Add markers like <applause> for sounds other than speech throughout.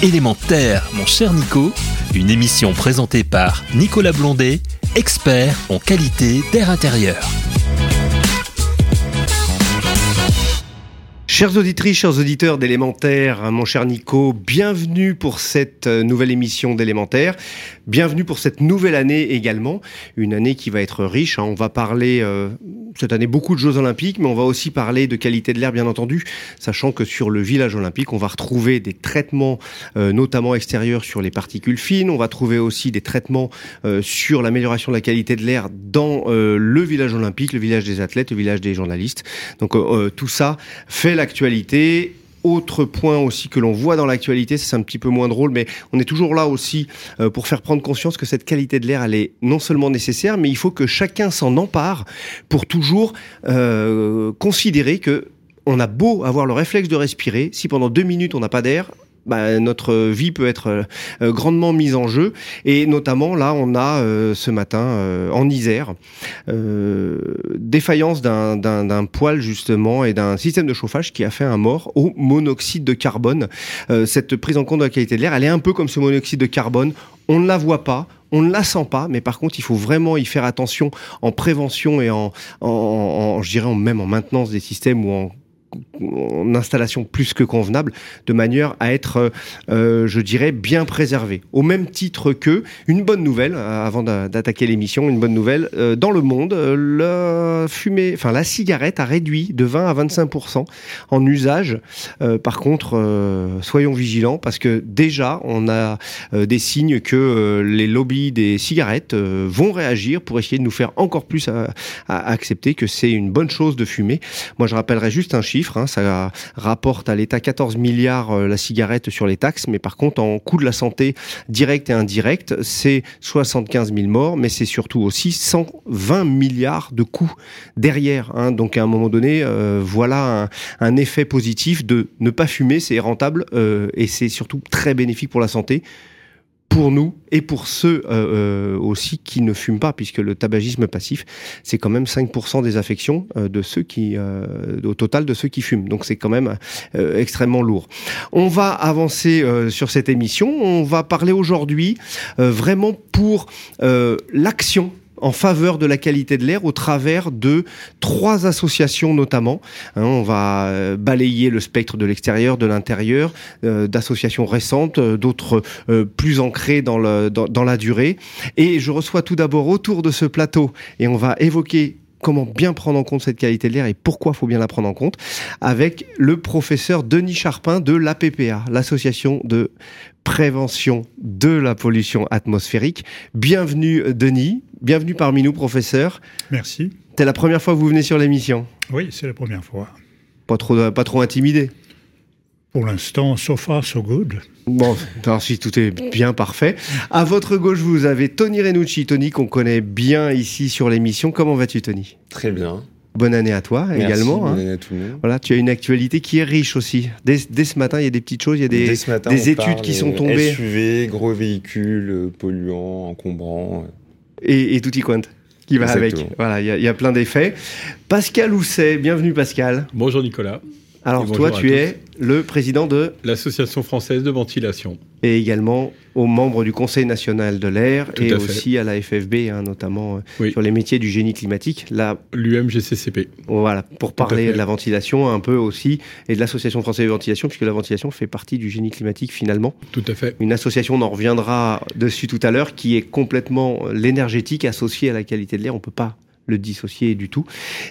Élémentaire, mon cher Nico, une émission présentée par Nicolas Blondet, expert en qualité d'air intérieur. Chers auditrices, chers auditeurs d'Élémentaire, mon cher Nico, bienvenue pour cette euh, nouvelle émission d'Élémentaire. Bienvenue pour cette nouvelle année également, une année qui va être riche. Hein. On va parler euh, cette année beaucoup de Jeux Olympiques, mais on va aussi parler de qualité de l'air, bien entendu, sachant que sur le village olympique, on va retrouver des traitements, euh, notamment extérieurs, sur les particules fines. On va trouver aussi des traitements euh, sur l'amélioration de la qualité de l'air dans le village olympique, le village des athlètes, le village des journalistes. Donc tout ça fait l'actualité autre point aussi que l'on voit dans l'actualité, c'est un petit peu moins drôle, mais on est toujours là aussi euh, pour faire prendre conscience que cette qualité de l'air, elle est non seulement nécessaire, mais il faut que chacun s'en empare pour toujours euh, considérer que on a beau avoir le réflexe de respirer, si pendant deux minutes on n'a pas d'air, bah, notre vie peut être euh, euh, grandement mise en jeu. Et notamment, là, on a euh, ce matin en Isère défaillance d'un poêle justement et d'un système de chauffage qui a fait un mort au monoxyde de carbone. cette prise en compte de la qualité de l'air, elle est un peu comme ce monoxyde de carbone. On ne la voit pas, on ne la sent pas, mais par contre, il faut vraiment y faire attention en prévention et en, en, en je dirais, même en maintenance des systèmes ou en en installation plus que convenable, de manière à être, euh, je dirais, bien préservé. Au même titre que, une bonne nouvelle, euh, avant d'attaquer l'émission, une bonne nouvelle, euh, dans le monde, la cigarette a réduit de 20 à 25% en usage. par contre, soyons vigilants parce que déjà, on a des signes que les lobbies des cigarettes vont réagir pour essayer de nous faire encore plus accepter que c'est une bonne chose de fumer. Moi, je rappellerai juste un chiffre Hein, ça rapporte à l'État 14 milliards euh, la cigarette sur les taxes, mais par contre, en coût de la santé direct et indirect, c'est 75 000 morts, mais c'est surtout aussi 120 milliards de coûts derrière. Hein. Donc à un moment donné, euh, voilà un, effet positif de ne pas fumer, c'est rentable euh, et c'est surtout très bénéfique pour la santé pour nous et pour ceux euh, euh, aussi qui ne fument pas, puisque le tabagisme passif, c'est quand même 5% des affections euh, de ceux qui, au total de ceux qui fument. Donc c'est quand même extrêmement lourd. On va avancer sur cette émission. On va parler aujourd'hui vraiment pour l'action en faveur de la qualité de l'air au travers de trois associations notamment. Hein, on va euh, balayer le spectre de l'extérieur, de l'intérieur, euh, d'associations récentes, euh, d'autres plus ancrées dans, dans la durée. Et je reçois tout d'abord autour de ce plateau, et on va évoquer comment bien prendre en compte cette qualité de l'air et pourquoi faut bien la prendre en compte avec le professeur Denis Charpin de l'APPA, l'association de prévention de la pollution atmosphérique. Bienvenue Denis, bienvenue parmi nous professeur. Merci. C'est la première fois que vous venez sur l'émission Oui, c'est la première fois. Pas trop, pas trop intimidé pour l'instant, so far, so good. Bon, alors si tout est bien parfait. À votre gauche, vous avez Tony Renucci. Tony, qu'on connaît bien ici sur l'émission. Comment vas-tu, Tony? Très bien. Bonne année à toi également. Bonne hein. année à tout le monde. Voilà, tu as une actualité qui est riche aussi. Dès, ce matin, il y a des petites choses, il y a des, des études qui sont tombées. SUV, gros véhicules, polluants, encombrants. Et, et tout y compte qui va avec. Voilà, il y, y, a plein d'effets. Pascal Housset, bienvenue Pascal. Bonjour Nicolas. Alors toi, tu es le président de l'Association française de ventilation. Et également aux membres du Conseil national de l'air et aussi à la FFB, hein, notamment euh, sur les métiers du génie climatique. L'UMGCCP. Voilà, pour parler de la ventilation un peu aussi et de l'Association française de ventilation, puisque la ventilation fait partie du génie climatique finalement. Tout à fait. Une association, on en reviendra dessus tout à l'heure, qui est complètement l'énergétique associée à la qualité de l'air. On peut pas le dissocier du tout.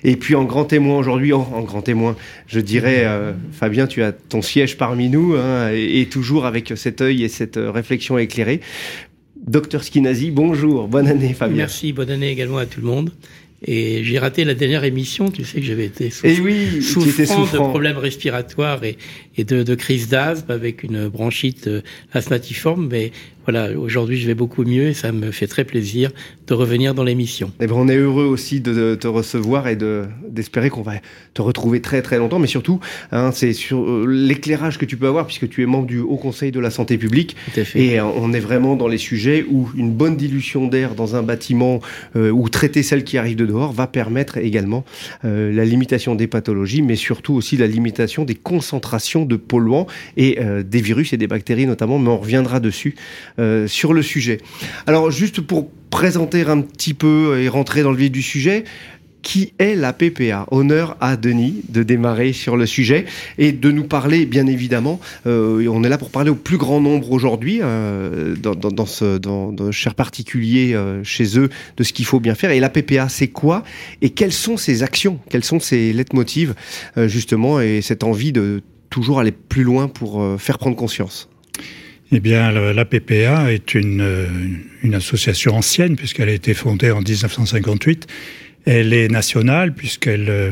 Et puis en grand témoin aujourd'hui, en, grand témoin, je dirais, euh, Fabien, tu as ton siège parmi nous, hein, et, toujours avec cet œil et cette réflexion éclairée. Docteur Skinazi, bonjour, bonne année Fabien. Merci, bonne année également à tout le monde. Et j'ai raté la dernière émission, tu sais que j'avais été souffrant, et oui, souffrant, de problèmes respiratoires et, et de, de crise d'asthme avec une bronchite euh, asthmatiforme, mais voilà, aujourd'hui je vais beaucoup mieux et ça me fait très plaisir de revenir dans l'émission. Eh ben, on est heureux aussi de te recevoir et de d'espérer qu'on va te retrouver très très longtemps, mais surtout, hein, c'est sur euh, l'éclairage que tu peux avoir puisque tu es membre du Haut Conseil de la santé publique. Tout à fait. Et euh, on est vraiment dans les sujets où une bonne dilution d'air dans un bâtiment euh, ou traiter celle qui arrive de dehors va permettre également la limitation des pathologies, mais surtout aussi la limitation des concentrations de polluants et euh, des virus et des bactéries notamment. Mais on reviendra dessus euh, sur le sujet. Alors juste pour présenter un petit peu et rentrer dans le vif du sujet. Qui est la PPA Honneur à Denis de démarrer sur le sujet et de nous parler, bien évidemment. euh, on est là pour parler au plus grand nombre aujourd'hui, dans, ce dans, dans cher particulier chez eux, de ce qu'il faut bien faire. Et la PPA, c'est quoi? Et quelles sont ses actions? Quels sont ses leitmotivs, justement, et cette envie de toujours aller plus loin pour euh, faire prendre conscience Eh bien, la PPA est une, euh, une association ancienne, puisqu'elle a été fondée en 1958. Elle est nationale, puisqu'elle euh,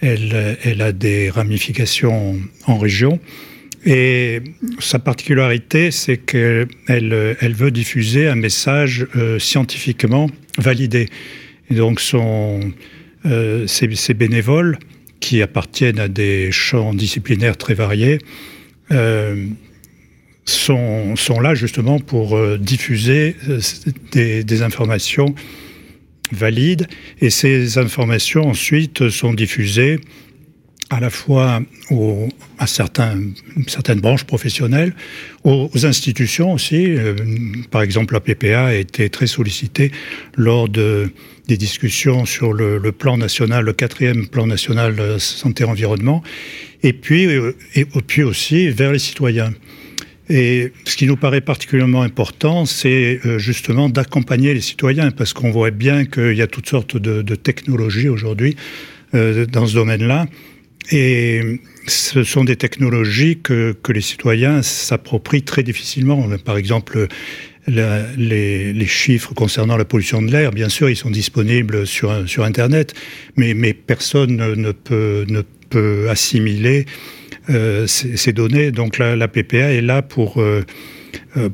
elle, a des ramifications en région. Et sa particularité, c'est qu'elle elle veut diffuser un message scientifiquement validé. Et donc, son, ces bénévoles, qui appartiennent à des champs disciplinaires très variés, euh, sont, là justement pour euh, diffuser euh, des informations valides. Et ces informations ensuite sont diffusées à la fois à certaines branches professionnelles, aux, institutions aussi. Euh, par exemple, la PPA a été très sollicitée lors de, des discussions sur le, plan national, le quatrième plan national santé-environnement, et puis, euh, et puis aussi vers les citoyens. Et ce qui nous paraît particulièrement important, c'est euh, justement d'accompagner les citoyens, parce qu'on voit bien qu'il y a toutes sortes de, technologies aujourd'hui dans ce domaine-là. Et ce sont des technologies que, les citoyens s'approprient très difficilement. Par exemple, les, chiffres concernant la pollution de l'air, bien sûr, ils sont disponibles sur, Internet, mais, personne ne, peut, assimiler euh, ces, données. Donc la, la, PPA est là pour, euh,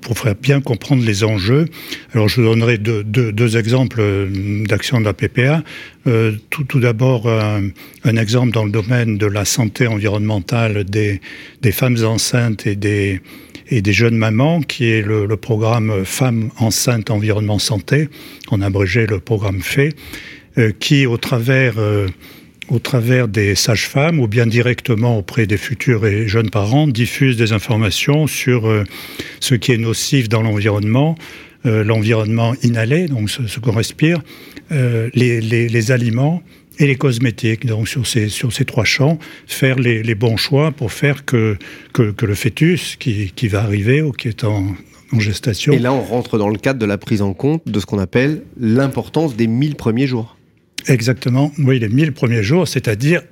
pour faire bien comprendre les enjeux. Alors je vous donnerai deux, deux, exemples d'action de la PPA. Euh, tout, tout d'abord, un, exemple dans le domaine de la santé environnementale des, des femmes enceintes et des, et des jeunes mamans, qui est le, programme Femmes enceintes environnement santé, a abrégé le programme euh, qui au travers euh, au travers des sages-femmes ou bien directement auprès des futurs et jeunes parents, diffuse des informations sur euh, ce qui est nocif dans l'environnement, euh, l'environnement inhalé, donc ce, qu'on respire, euh, les, aliments et les cosmétiques. Donc sur ces, sur ces trois champs, faire les, bons choix pour faire que, que, que le fœtus qui, qui, va arriver ou qui est en, en gestation. Et là, on rentre dans le cadre de la prise en compte de ce qu'on appelle l'importance des 1000 premiers jours. Exactement, oui, les 1000 premiers jours, c'est-à-dire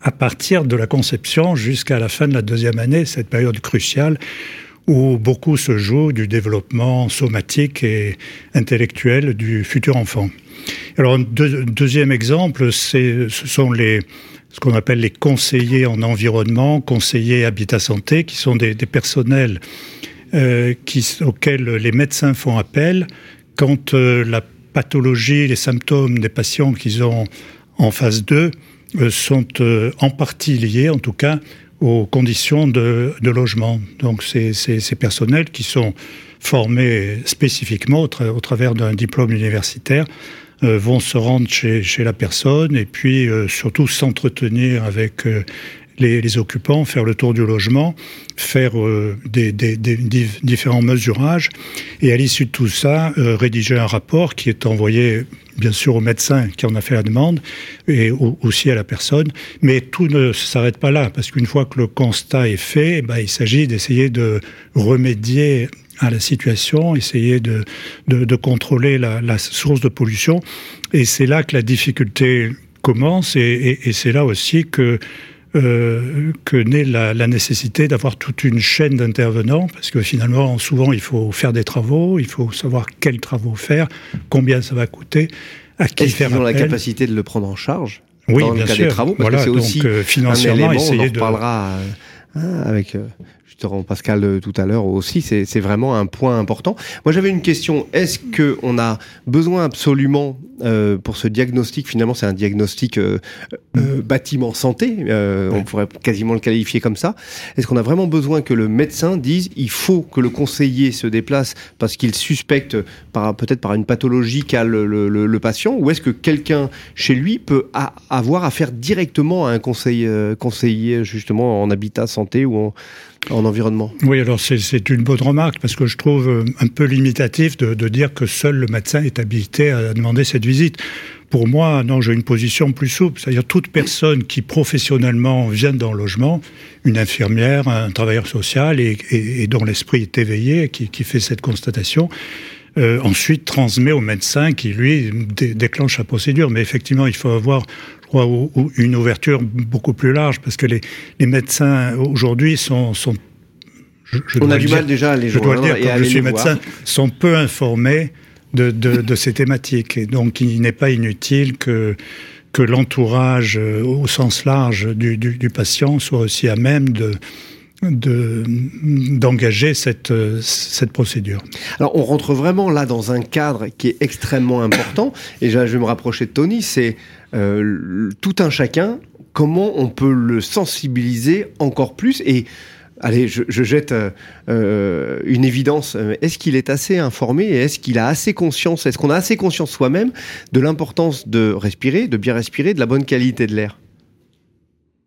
à partir de la conception jusqu'à la fin de la deuxième année, cette période cruciale où beaucoup se joue du développement somatique et intellectuel du futur enfant. Alors, deux, deuxième exemple, ce sont ce qu'on appelle les conseillers en environnement, conseillers habitat santé, qui sont des, personnels euh, auxquels les médecins font appel quand euh, la pathologie, les symptômes des patients qu'ils ont en phase 2 euh, sont euh, en partie liés, en tout cas, aux conditions de, logement. Donc, ces personnels qui sont formés spécifiquement au, tra au travers d'un diplôme universitaire euh, vont se rendre chez, chez, la personne et puis surtout s'entretenir avec les, occupants, faire le tour du logement, faire euh, des, différents mesurages et à l'issue de tout ça, euh, rédiger un rapport qui est envoyé bien sûr au médecin qui en a fait la demande et au, aussi à la personne. Mais tout ne s'arrête pas là parce qu'une fois que le constat est fait, eh ben, il s'agit d'essayer de remédier à la situation, essayer de, de, contrôler la, source de pollution. Et c'est là que la difficulté commence et c'est là aussi que euh, que naît la, la nécessité d'avoir toute une chaîne d'intervenants, parce que finalement, souvent, il faut faire des travaux, il faut savoir quels travaux faire, combien ça va coûter, à qui faire qu'ils ont appel. la capacité de le prendre en charge oui, dans bien le cas sûr. des travaux, parce voilà, que c'est aussi euh, un financièrement, élément, on en essayer de reparlera Ah, avec euh, justement Pascal euh, tout à l'heure aussi, c'est vraiment un point important. Moi j'avais une question, est-ce que on a besoin absolument euh, pour ce diagnostic, finalement c'est un diagnostic euh, euh, bâtiment santé, on pourrait quasiment le qualifier comme ça, est-ce qu'on a vraiment besoin que le médecin dise il faut que le conseiller se déplace parce qu'il suspecte peut-être par une pathologie qu'a le, le- le- le patient, ou est-ce que quelqu'un chez lui peut a- avoir affaire directement à un conseil, conseiller justement en habitat santé ou en, en environnement Oui, alors c'est- une bonne remarque parce que je trouve euh, un peu limitatif de, dire que seul le médecin est habilité à demander cette visite. Pour moi, non, j'ai une position plus souple, c'est-à-dire toute personne qui professionnellement vient dans le logement, une infirmière, un travailleur social et, dont l'esprit est éveillé, qui, qui fait cette constatation, euh, ensuite transmet au médecin qui, lui, dé- déclenche la procédure. Mais effectivement, il faut avoir, ou- ou une ouverture beaucoup plus large parce que les, les médecins aujourd'hui sont, sont je- je On a du dire- mal déjà à les je dois le joindre dire, comme je suis voir. médecin, sont peu informés de, de, de ces thématiques. Et donc, il n'est pas inutile que, que l'entourage, euh, au sens large du, du, du patient, soit aussi à même de de- d'engager cette, euh, cette procédure. Alors, on rentre vraiment là dans un cadre qui est extrêmement important. Et là, je vais me rapprocher de Tony. C'est euh, tout un chacun. Comment on peut le sensibiliser encore plus et Allez, je, je jette euh, euh, une évidence. Est-ce qu'il est assez informé et est-ce qu'il a assez conscience Est-ce qu'on a assez conscience soi-même de l'importance de respirer, de bien respirer, de la bonne qualité de l'air?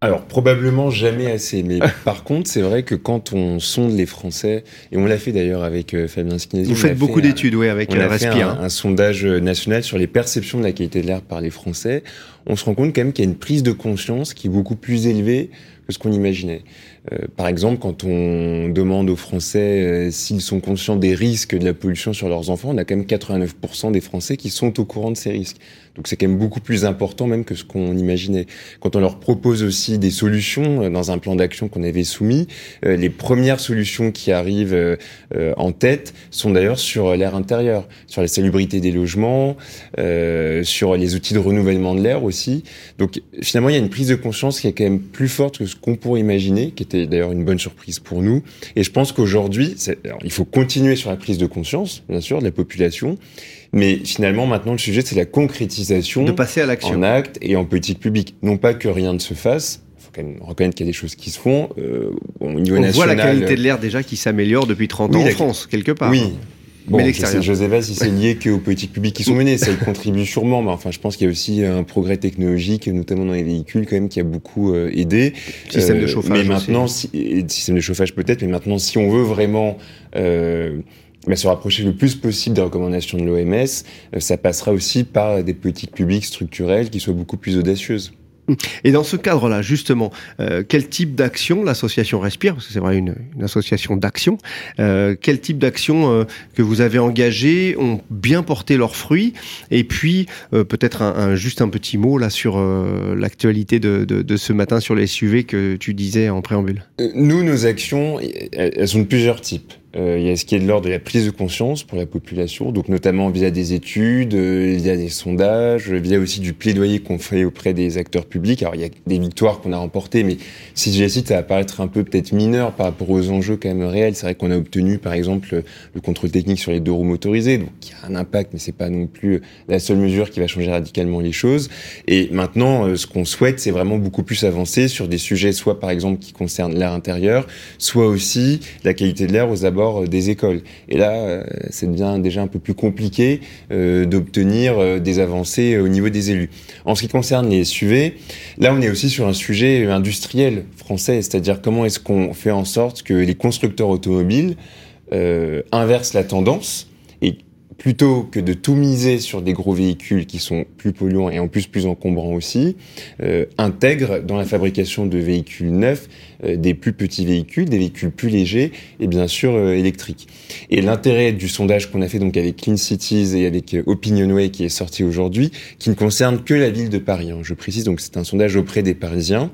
Alors, probablement jamais assez. Mais <laughs> par contre, c'est vrai que quand on sonde les Français, et on l'a fait d'ailleurs avec euh, Fabien Skinesi. Vous faites beaucoup fait d'études, oui, avec On euh, a fait Respire. un, un sondage national sur les perceptions de la qualité de l'air par les Français. On se rend compte quand même qu'il y a une prise de conscience qui est beaucoup plus élevée que ce qu'on imaginait. Euh, par exemple, quand on demande aux Français euh, s'ils sont conscients des risques de la pollution sur leurs enfants, on a quand même 89% des Français qui sont au courant de ces risques. Donc c'est quand même beaucoup plus important même que ce qu'on imaginait. Quand on leur propose aussi des solutions euh, dans un plan d'action qu'on avait soumis, euh, les premières solutions qui arrivent euh, en tête sont d'ailleurs sur l'air intérieur, sur la salubrité des logements, sur les outils de renouvellement de l'air aussi. Donc finalement, il y a une prise de conscience qui est quand même plus forte que ce qu'on pourrait imaginer, qui était d'ailleurs une bonne surprise pour nous. Et je pense qu'aujourd'hui, il faut continuer sur la prise de conscience, bien sûr, de la population. Mais finalement, maintenant, le sujet, c'est la concrétisation De passer à l'action. en acte et en politique publique. Non pas que rien ne se fasse. Il faut quand même reconnaître qu'il y a des choses qui se font. Euh, au niveau On voit national. la qualité de l'air déjà qui s'améliore depuis 30 Oui, ans en France, quelque part. Oui. Bon, Mais je l'extérieur. sais, je sais pas si c'est lié qu'aux politiques publiques qui sont menées, ça y contribue sûrement, mais enfin, je pense qu'il y a aussi un progrès technologique, notamment dans les véhicules, quand même, qui a beaucoup euh, aidé. Système de Euh, chauffage Mais aussi. maintenant, si, système de chauffage peut-être, mais maintenant, si on veut vraiment euh, bah, se rapprocher le plus possible des recommandations de l'OMS, euh, ça passera aussi par des politiques publiques structurelles qui soient beaucoup plus audacieuses. Et dans ce cadre-là, justement, euh, quel type d'action l'association Respire, parce que c'est vrai une, une association d'action, euh, quel type d'action euh, que vous avez engagées ont bien porté leurs fruits? Et puis, euh, peut-être un, un- juste un petit mot là sur euh, l'actualité de, de, de ce matin sur les SUV que tu disais en préambule. Euh, Nous, nos actions, elles sont de plusieurs types. Euh, il y a ce qui est de l'ordre de la prise de conscience pour la population, donc notamment via des études, euh, via des sondages, via aussi du plaidoyer qu'on fait auprès des acteurs publics. Alors il y a des victoires qu'on a remportées, mais si je les cite, ça va paraître un peu peut-être mineur par rapport aux enjeux quand même réels. C'est vrai qu'on a obtenu par exemple le contrôle technique sur les deux roues motorisées, donc y a un impact, mais c'est pas non plus la seule mesure qui va changer radicalement les choses. Et maintenant, euh, ce qu'on souhaite, c'est vraiment beaucoup plus avancer sur des sujets, soit par exemple qui concernent l'air intérieur, soit aussi la qualité de l'air aux abords euh, des écoles. Et là, euh, ça devient déjà un peu plus compliqué euh, d'obtenir des avancées au niveau des élus. En ce qui concerne les SUV, là, on est aussi sur un sujet industriel français, c'est-à-dire comment est-ce qu'on fait en sorte que les constructeurs automobiles inversent la tendance et plutôt que de tout miser sur des gros véhicules qui sont plus polluants et en plus plus encombrants aussi, euh, intègrent dans la fabrication de véhicules neufs euh, des plus petits véhicules, des véhicules plus légers et bien sûr euh, électriques. Et l'intérêt du sondage qu'on a fait donc avec Clean Cities et avec euh, Opinionway qui est sorti aujourd'hui, qui ne concerne que la ville de Paris. hein. Je précise donc c'est un sondage auprès des Parisiens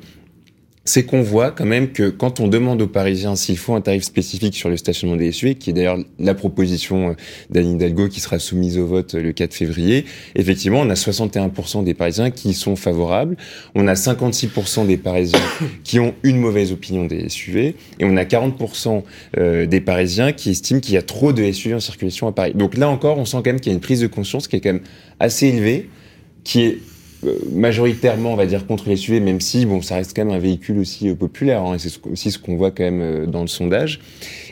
c'est qu'on voit quand même que quand on demande aux Parisiens s'il faut un tarif spécifique sur le stationnement des SUV, qui est d'ailleurs la proposition euh, d'Anne Hidalgo qui sera soumise au vote euh, le 4 février, effectivement, on a 61% des Parisiens qui sont favorables, on a 56% des Parisiens <coughs> qui ont une mauvaise opinion des SUV, et on a 40% euh, des Parisiens qui estiment qu'il y a trop de SUV en circulation à Paris. Donc là encore, on sent quand même qu'il y a une prise de conscience qui est quand même assez élevée, qui est majoritairement, on va dire, contre les SUV, même si, bon, ça reste quand même un véhicule aussi euh, populaire, hein, et c'est aussi ce qu'on voit quand même euh, dans le sondage.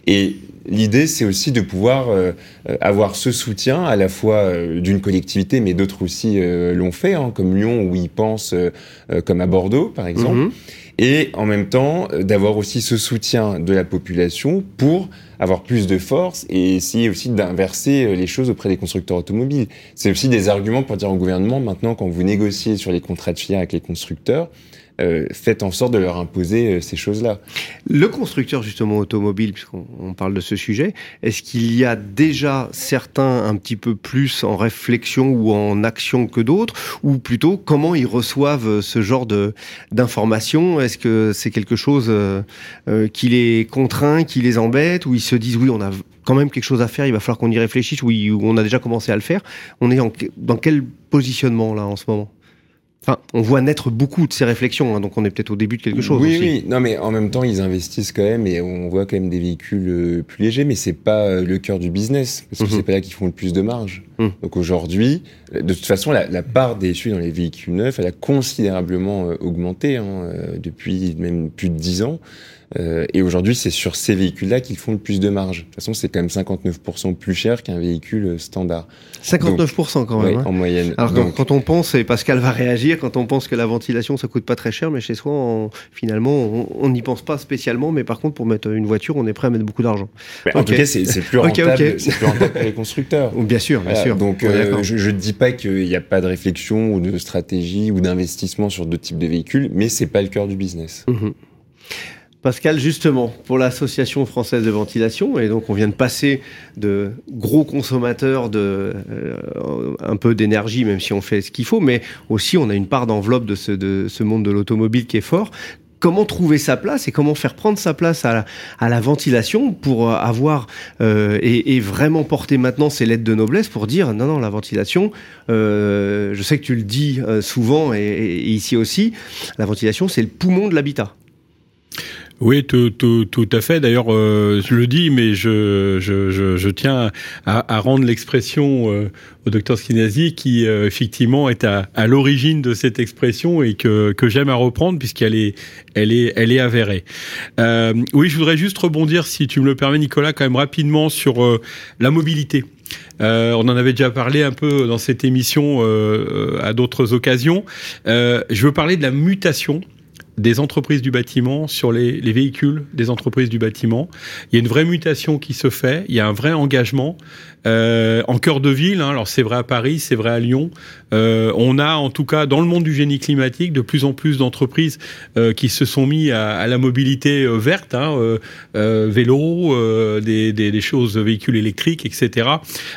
Et l'idée, c'est aussi de pouvoir avoir ce soutien, à la fois d'une collectivité, mais d'autres aussi l'ont fait, hein, comme Lyon, où ils pensent, comme à Bordeaux, par exemple. Mhm. Et en même temps, d'avoir aussi ce soutien de la population pour avoir plus de force et essayer aussi d'inverser euh, les choses auprès des constructeurs automobiles. C'est aussi des arguments pour dire au gouvernement, maintenant, quand vous négociez sur les contrats de filière avec les constructeurs, euh, faites en sorte de leur imposer euh, ces choses-là. Le constructeur justement automobile, puisqu'on on parle de ce sujet, est-ce qu'il y a déjà certains un petit peu plus en réflexion ou en action que d'autres, ou plutôt comment ils reçoivent ce genre de d'informations? Est-ce que c'est quelque chose euh, euh, qui les contraint, qui les embête, ou ils se disent oui, on a quand même quelque chose à faire, il va falloir qu'on y réfléchisse, oui, ou on a déjà commencé à le faire. On est en, dans quel positionnement là en ce moment? Enfin, on voit naître beaucoup de ces réflexions, hein, donc on est peut-être au début de quelque chose. Oui, aussi. oui. Non, mais en même temps, ils investissent quand même et on voit quand même des véhicules euh, plus légers, mais c'est pas euh, le cœur du business parce que Mhm. c'est pas là qu'ils font le plus de marge. Mhm. Donc aujourd'hui, de toute façon, la, la part des SUV dans les véhicules neufs, elle a considérablement euh, augmenté hein, depuis même plus de 10 ans. Euh, et aujourd'hui, c'est sur ces véhicules-là qu'ils font le plus de marge. De toute façon, c'est quand même 59% plus cher qu'un véhicule euh, standard. 59% quand même. Ouais, hein. en moyenne. Alors Donc, quand, quand on pense, et Pascal va réagir, quand on pense que la ventilation ça coûte pas très cher, mais chez soi, on- finalement, on- n'y pense pas spécialement. Mais par contre, pour mettre une voiture, on est prêt à mettre beaucoup d'argent. en tout cas, c'est plus <laughs> Ok, rentable. ok. C'est plus rentable pour les constructeurs. <laughs> Bien sûr, bien Voilà, sûr. Donc, euh, je ne dis pas qu'il n'y a pas de réflexion ou de stratégie ou d'investissement sur d'autres types de véhicules, mais c'est pas le cœur du business. Mhm. Pascal, justement, pour l'Association française de ventilation, et donc on vient de passer de gros consommateurs de euh, un peu d'énergie, même si on fait ce qu'il faut, mais aussi on a une part d'enveloppe de ce, de ce monde de l'automobile qui est fort. Comment trouver sa place et comment faire prendre sa place à la, à la ventilation pour euh, avoir euh, et, et vraiment porter maintenant ces lettres de noblesse pour dire non non la ventilation euh, je sais que tu le dis euh, souvent et, et ici aussi la ventilation c'est le poumon de l'habitat Oui, tout, tout, tout à fait. D'ailleurs, euh, je le dis, mais je, je, je, je tiens à, à rendre l'expression euh, au docteur Skinazi, qui euh, effectivement est à, à l'origine de cette expression et que, que j'aime à reprendre puisqu'elle est, elle est, elle est avérée. Euh, oui, je voudrais juste rebondir, si tu me le permets, Nicolas, quand même rapidement sur euh, la mobilité. Euh, on en avait déjà parlé un peu dans cette émission euh, à d'autres occasions. Euh, je veux parler de la mutation des entreprises du bâtiment sur les, les, véhicules des entreprises du bâtiment. Il y a une vraie mutation qui se fait, il y a un vrai engagement. Euh, en cœur de ville, hein, alors c'est vrai à Paris, c'est vrai à Lyon, euh, on a en tout cas dans le monde du génie climatique de plus en plus d'entreprises euh, qui se sont mis à, à la mobilité euh, verte, hein, euh, vélo, des, des, des, choses, véhicules électriques, etc.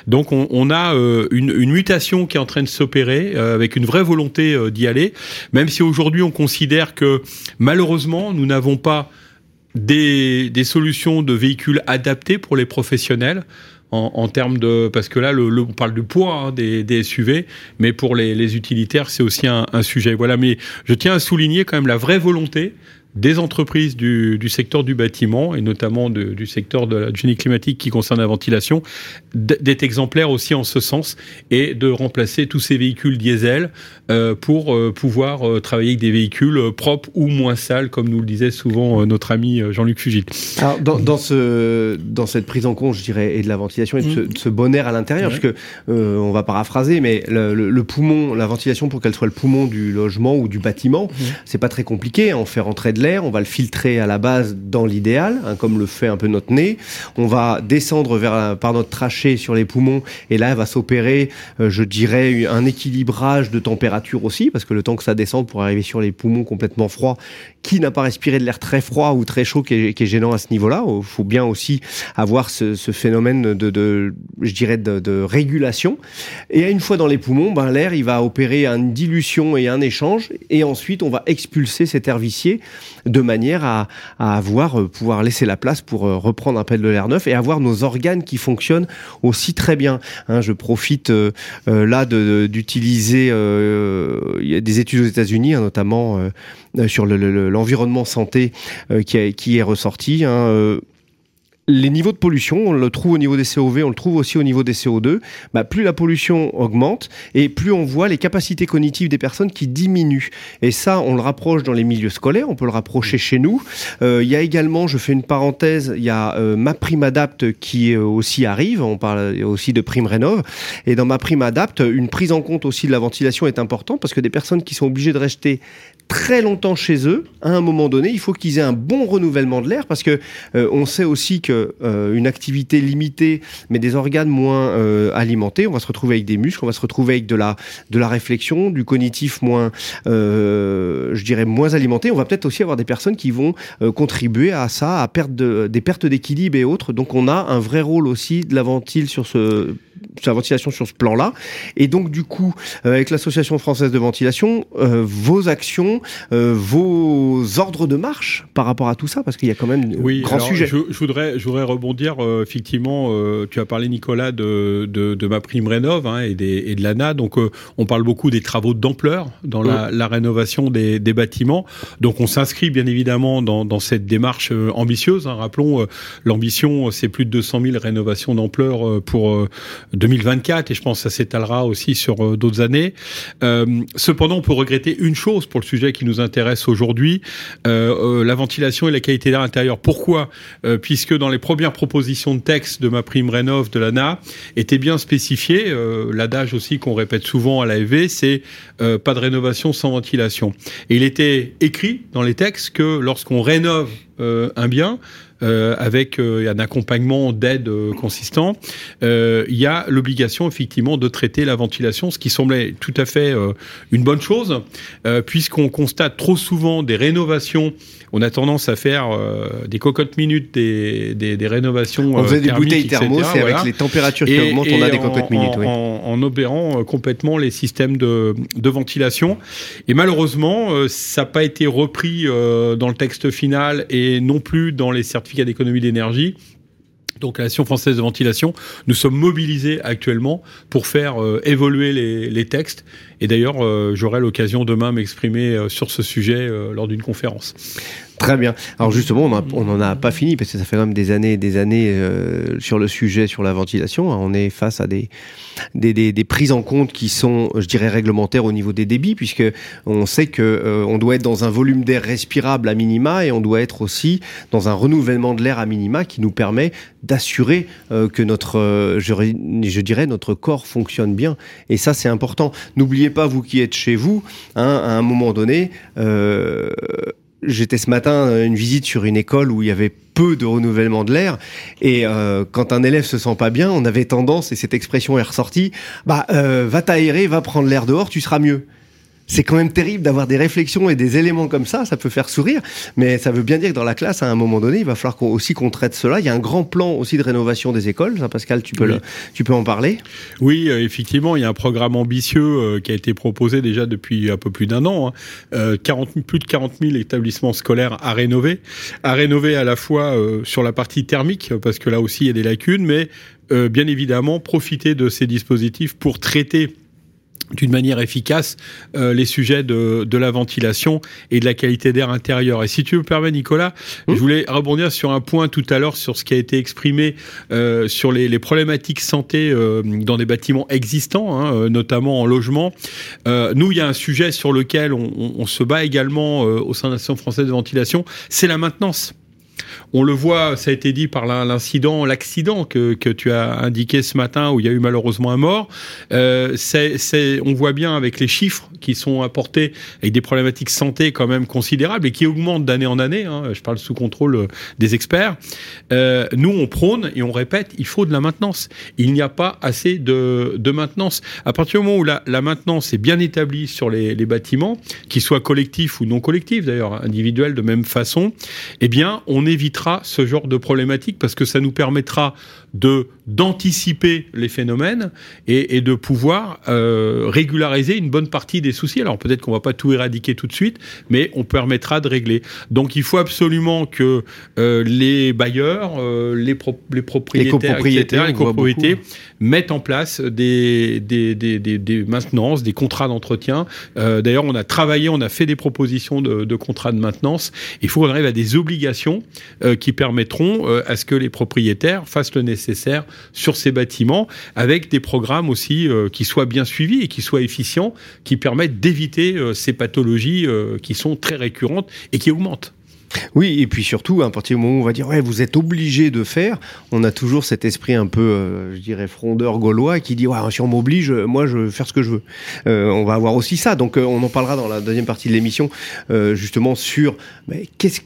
Donc on, on a une, une, mutation qui est en train de s'opérer avec une vraie volonté d'y aller, même si aujourd'hui on considère que malheureusement nous n'avons pas des, des, solutions de véhicules adaptés pour les professionnels. En, en, termes de parce que là le, le, on parle du poids hein, des, des, SUV mais pour les, les utilitaires c'est aussi un, un, sujet. Voilà mais je tiens à souligner quand même la vraie volonté des entreprises du, du secteur du bâtiment et notamment de, du secteur de la génie climatique qui concerne la ventilation d'être exemplaire aussi en ce sens et de remplacer tous ces véhicules diesel euh, pour euh, pouvoir euh, travailler avec des véhicules propres ou moins sales comme nous le disait souvent notre ami Jean-Luc Fugit. Alors dans, dans, ce, dans cette prise en compte je dirais et de la ventilation et de, mmh. ce, de ce, bon air à l'intérieur ouais. parce que on va paraphraser mais le, le, le poumon la ventilation pour qu'elle soit le poumon du logement ou du bâtiment mmh. c'est pas très compliqué on fait rentrer de l'air, on va le filtrer à la base dans l'idéal, hein, comme le fait un peu notre nez. On va descendre vers, par notre trachée sur les poumons et là, va s'opérer, euh, je dirais, un équilibrage de température aussi, parce que le temps que ça descende pour arriver sur les poumons complètement froids, qui n'a pas respiré de l'air très froid ou très chaud qui est, gênant à ce niveau-là Il faut bien aussi avoir ce, phénomène de, je dirais, de, régulation. Et une fois dans les poumons, ben, l'air, il va opérer une dilution et un échange, et ensuite, on va expulser cet air vicié de manière à, à avoir euh, pouvoir laisser la place pour euh, reprendre un peu de l'air neuf et avoir nos organes qui fonctionnent aussi très bien. Hein, je profite euh, là d'utiliser. des études aux États-Unis, hein, notamment sur le- le- l'environnement santé qui, est ressorti. hein, les niveaux de pollution, on le trouve au niveau des COV, on le trouve aussi au niveau des CO2. Bah, plus la pollution augmente et plus on voit les capacités cognitives des personnes qui diminuent. Et ça, on le rapproche dans les milieux scolaires, on peut le rapprocher chez nous. Euh, Il y a également, je fais une parenthèse, il y a euh, ma prime adapt qui euh, aussi arrive. On parle aussi de prime rénov. Et dans ma prime adapt, une prise en compte aussi de la ventilation est importante parce que des personnes qui sont obligées de rester très longtemps chez eux, à un moment donné, il faut qu'ils aient un bon renouvellement de l'air parce que euh, on sait aussi que euh, une activité limitée, mais des organes moins euh, alimentés, on va se retrouver avec des muscles, on va se retrouver avec de la de la réflexion, du cognitif moins, euh, je dirais moins alimenté. On va peut-être aussi avoir des personnes qui vont euh, contribuer à ça, à perdre de, des pertes d'équilibre et autres. Donc on a un vrai rôle aussi de la ventile sur ce la ventilation sur ce plan-là. Et donc du coup, euh, avec l'association française de ventilation, euh, vos actions, euh, vos ordres de marche par rapport à tout ça, parce qu'il y a quand même Oui, grand alors, sujet. Je, je voudrais, je voudrais rebondir. euh, effectivement, euh, tu as parlé Nicolas de, de, de ma prime rénov hein, et, des, et de l'ANA. Donc, euh, on parle beaucoup des travaux d'ampleur dans la, la rénovation des, des bâtiments. Donc, on s'inscrit bien évidemment dans, dans cette démarche ambitieuse. hein. Rappelons, euh, l'ambition, c'est plus de 200 000 rénovations d'ampleur euh, pour euh, 2024, et je pense que ça s'étalera aussi sur euh, d'autres années. Euh, cependant, on peut regretter une chose pour le sujet qui nous intéresse aujourd'hui, euh, la ventilation et la qualité d'air intérieur. Pourquoi? Puisque dans les premières propositions de texte de ma prime rénov de l'ANA, était bien spécifié, l'adage aussi qu'on répète souvent à l'AFV, c'est pas de rénovation sans ventilation. Et il était écrit dans les textes que lorsqu'on rénove euh, un bien, avec euh, un accompagnement d'aide euh, consistant, euh, il y a l'obligation effectivement de traiter la ventilation, ce qui semblait tout à fait euh, une bonne chose, euh, puisqu'on constate trop souvent des rénovations. On a tendance à faire euh, des cocottes minutes, des, des, des rénovations. On faisait euh, des bouteilles etc., thermos et voilà. avec les températures qui Et- augmentent, on a et des en- cocottes minutes. En, oui. en- en opérant euh, complètement les systèmes de, de ventilation. Et malheureusement, euh, ça n'a pas été repris euh, dans le texte final et non plus dans les certificats d'économie d'énergie. Donc la Nation française de ventilation, nous sommes mobilisés actuellement pour faire euh, évoluer les, textes. Et d'ailleurs, euh, j'aurai l'occasion demain de m'exprimer euh, sur ce sujet lors d'une conférence. Très bien. Alors justement, on, a- on en a pas fini parce que ça fait quand même des années et des années euh, sur le sujet, sur la ventilation. On est face à des, des, des, des prises en compte qui sont, je dirais, réglementaires au niveau des débits, puisque on sait que euh, on doit être dans un volume d'air respirable à minima et on doit être aussi dans un renouvellement de l'air à minima qui nous permet d'assurer euh, que notre, euh, je, dirais, notre corps fonctionne bien. Et ça, c'est important. N'oubliez pas, vous qui êtes chez vous, hein, à un moment donné. Euh, J'étais ce matin à une visite sur une école où il y avait peu de renouvellement de l'air et euh, quand un élève se sent pas bien, on avait tendance et cette expression est ressortie, bah euh, va t'aérer, va prendre l'air dehors, tu seras mieux. C'est quand même terrible d'avoir des réflexions et des éléments comme ça, ça peut faire sourire, mais ça veut bien dire que dans la classe, à un moment donné, il va falloir qu'on, aussi qu'on traite cela. Il y a un grand plan aussi de rénovation des écoles, ça Pascal, tu peux, Oui. le, tu peux en parler? Oui, euh, effectivement, il y a un programme ambitieux euh, qui a été proposé déjà depuis un peu plus d'un an. hein. Euh, 40 000 plus de 40 000 établissements scolaires à rénover. À rénover à la fois sur la partie thermique, parce que là aussi il y a des lacunes, mais bien évidemment profiter de ces dispositifs pour traiter d'une manière efficace euh, les sujets de, de la ventilation et de la qualité d'air intérieur. Et si tu me permets, Nicolas, Mmh. je voulais rebondir sur un point tout à l'heure sur ce qui a été exprimé euh, sur les, les problématiques santé euh, dans des bâtiments existants, hein, notamment en logement. Nous, il y a un sujet sur lequel on, on- on se bat également au sein de l'Association française de ventilation, c'est la maintenance. On le voit, ça a été dit par l'in- l'incident, l'accident que, que tu as indiqué ce matin où il y a eu malheureusement un mort. Euh, on voit bien avec les chiffres qui sont apportés avec des problématiques santé quand même considérables et qui augmentent d'année en année. hein, je parle sous contrôle euh, des experts. Euh, nous, on prône et on répète, il faut de la maintenance. Il n'y a pas assez de, de maintenance. À partir du moment où la, la maintenance est bien établie sur les, les bâtiments, qu'ils soient collectifs ou non collectifs, d'ailleurs individuels de même façon, eh bien, on évitera évitera ce genre de problématique parce que ça nous permettra de d'anticiper les phénomènes et, et de pouvoir euh, régulariser une bonne partie des soucis. Alors peut-être qu'on va pas tout éradiquer tout de suite, mais on permettra de régler. Donc il faut absolument que euh, les bailleurs, euh, les, pro les propriétaires, les copropriétaires, etc., les copropriétés mettent en place des, des, des, des, des maintenances, des contrats d'entretien. D'ailleurs, on a travaillé, on a fait des propositions de, de contrats de maintenance. Il faut qu'on arrive à des obligations euh, qui permettront euh, à ce que les propriétaires fassent le nécessaire sur ces bâtiments, avec des programmes aussi euh, qui soient bien suivis et qui soient efficients, qui permettent d'éviter ces pathologies qui sont très récurrentes et qui augmentent. Oui, et puis surtout, à partir du moment où on va dire, ouais, vous êtes obligé de faire, on a toujours cet esprit un peu, je dirais, frondeur gaulois qui dit, ouais, si on m'oblige, moi, je veux faire ce que je veux. On va avoir aussi ça. Donc, on en parlera dans la deuxième partie de l'émission, justement, sur mais qu'est-ce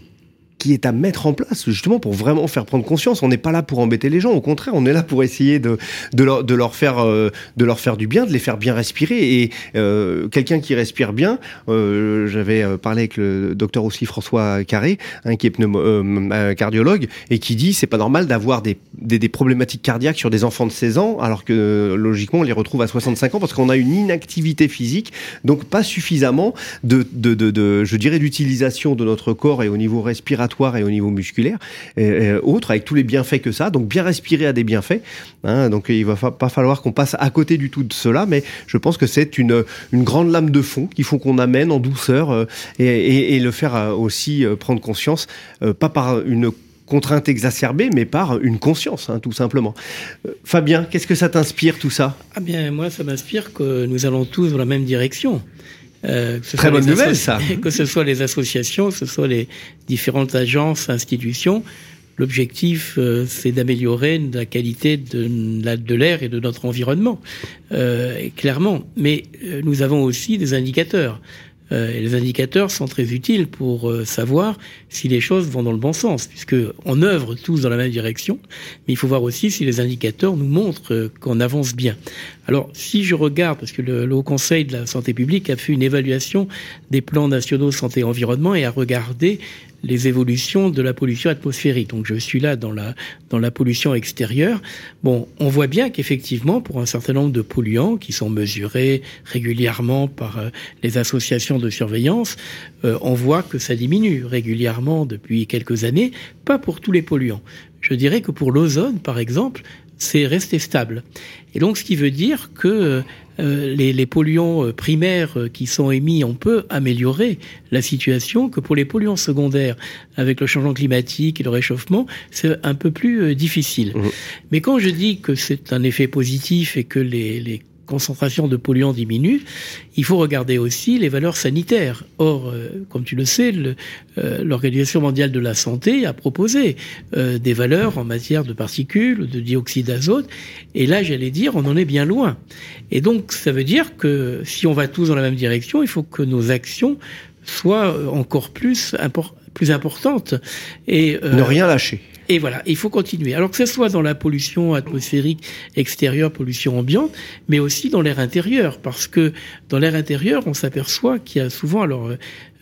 qui est à mettre en place justement pour vraiment faire prendre conscience. On n'est pas là pour embêter les gens, au contraire, on est là pour essayer de, de, leur, de, leur, faire, euh, de leur faire du bien, de les faire bien respirer. Et euh, quelqu'un qui respire bien, euh, j'avais euh, parlé avec le docteur aussi François Carré, hein, qui est pneumo, euh, cardiologue, et qui dit c'est pas normal d'avoir des, des, des, problématiques cardiaques sur des enfants de 16 ans, alors que logiquement on les retrouve à 65 ans parce qu'on a une inactivité physique, donc pas suffisamment de, de, de, de je dirais, d'utilisation de notre corps et au niveau et au niveau musculaire, et autres, avec tous les bienfaits que ça. Donc bien respirer a des bienfaits. Hein, donc il va pas falloir qu'on passe à côté du tout de cela, mais je pense que c'est une, une grande lame de fond qu'il faut qu'on amène en douceur euh, et, le faire euh, aussi euh, prendre conscience, euh, pas par une contrainte exacerbée, mais par une conscience, hein, tout simplement. Euh, Fabien, qu'est-ce que ça t'inspire tout ça? Ah bien, moi, ça m'inspire que nous allons tous dans la même direction. Euh, Très bonne nouvelle, ça. <laughs> Que ce soit les associations, que ce soit les différentes agences, institutions, l'objectif, euh, c'est d'améliorer la qualité de l'air et de notre environnement, euh, clairement. Mais nous avons aussi des indicateurs. Euh, les indicateurs sont très utiles pour euh, savoir si les choses vont dans le bon sens, puisque on œuvre tous dans la même direction, mais il faut voir aussi si les indicateurs nous montrent euh, qu'on avance bien. Alors, si je regarde, parce que le, le, Haut Conseil de la santé publique a fait une évaluation des plans nationaux santé et environnement et a regardé les évolutions de la pollution atmosphérique. Donc je suis là dans la, dans la pollution extérieure. Bon, on voit bien qu'effectivement, pour un certain nombre de polluants qui sont mesurés régulièrement par euh, les associations de surveillance, euh, on voit que ça diminue régulièrement depuis quelques années, pas pour tous les polluants. Je dirais que pour l'ozone, par exemple, c'est resté stable. Et donc, ce qui veut dire que euh, les, les, polluants primaires qui sont émis, on peut améliorer la situation, que pour les polluants secondaires, avec le changement climatique et le réchauffement, c'est un peu plus euh, difficile. Mmh. Mais quand je dis que c'est un effet positif et que les, les concentration de polluants diminue, il faut regarder aussi les valeurs sanitaires. Or, euh, comme tu le sais, l'Organisation euh, mondiale de la santé a proposé euh, des valeurs en matière de particules, de dioxyde d'azote, et là, j'allais dire, on en est bien loin. Et donc, ça veut dire que si on va tous dans la même direction, il faut que nos actions soient encore plus, impor plus importantes. Ne rien lâcher. Et voilà, il faut continuer. Alors que ce soit dans la pollution atmosphérique extérieure, pollution ambiante, mais aussi dans l'air intérieur, parce que dans l'air intérieur, on s'aperçoit qu'il y a souvent, alors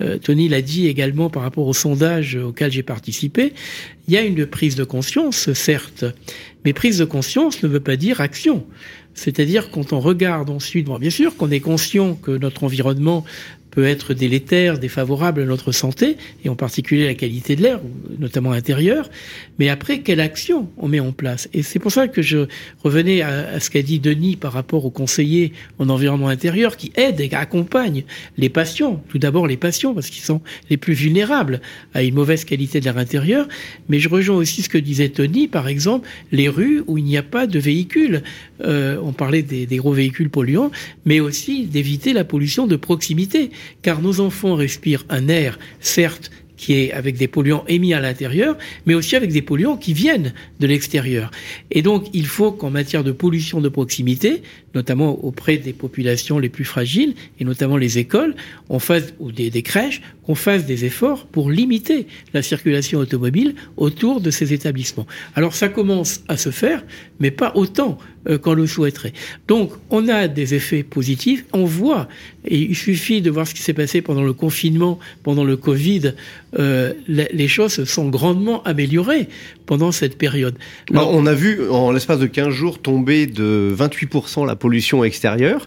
euh, Tony l'a dit également par rapport au sondage auquel j'ai participé, il y a une prise de conscience, certes, mais prise de conscience ne veut pas dire action. C'est-à-dire quand on regarde ensuite, bon, bien sûr qu'on est conscient que notre environnement peut être délétère, défavorable à notre santé, et en particulier la qualité de l'air, notamment intérieur, mais après, quelle action on met en place? Et c'est pour ça que je revenais à, ce qu'a dit Denis par rapport aux conseillers en environnement intérieur qui aident et accompagnent les patients, tout d'abord les patients, parce qu'ils sont les plus vulnérables à une mauvaise qualité de l'air intérieur, mais je rejoins aussi ce que disait Tony, par exemple, les rues où il n'y a pas de véhicules. Euh, on parlait des gros véhicules polluants, mais aussi d'éviter la pollution de proximité car nos enfants respirent un air, certes, qui est avec des polluants émis à l'intérieur, mais aussi avec des polluants qui viennent de l'extérieur. Et donc, il faut qu'en matière de pollution de proximité, notamment auprès des populations les plus fragiles, et notamment les écoles, on fasse, ou des, des crèches, qu'on fasse des efforts pour limiter la circulation automobile autour de ces établissements. Alors ça commence à se faire, mais pas autant euh, qu'on le souhaiterait. Donc on a des effets positifs, on voit, et il suffit de voir ce qui s'est passé pendant le confinement, pendant le Covid, euh, les choses se sont grandement améliorées pendant cette période. Alors, on a vu en l'espace de 15 jours tomber de 28% la pollution extérieure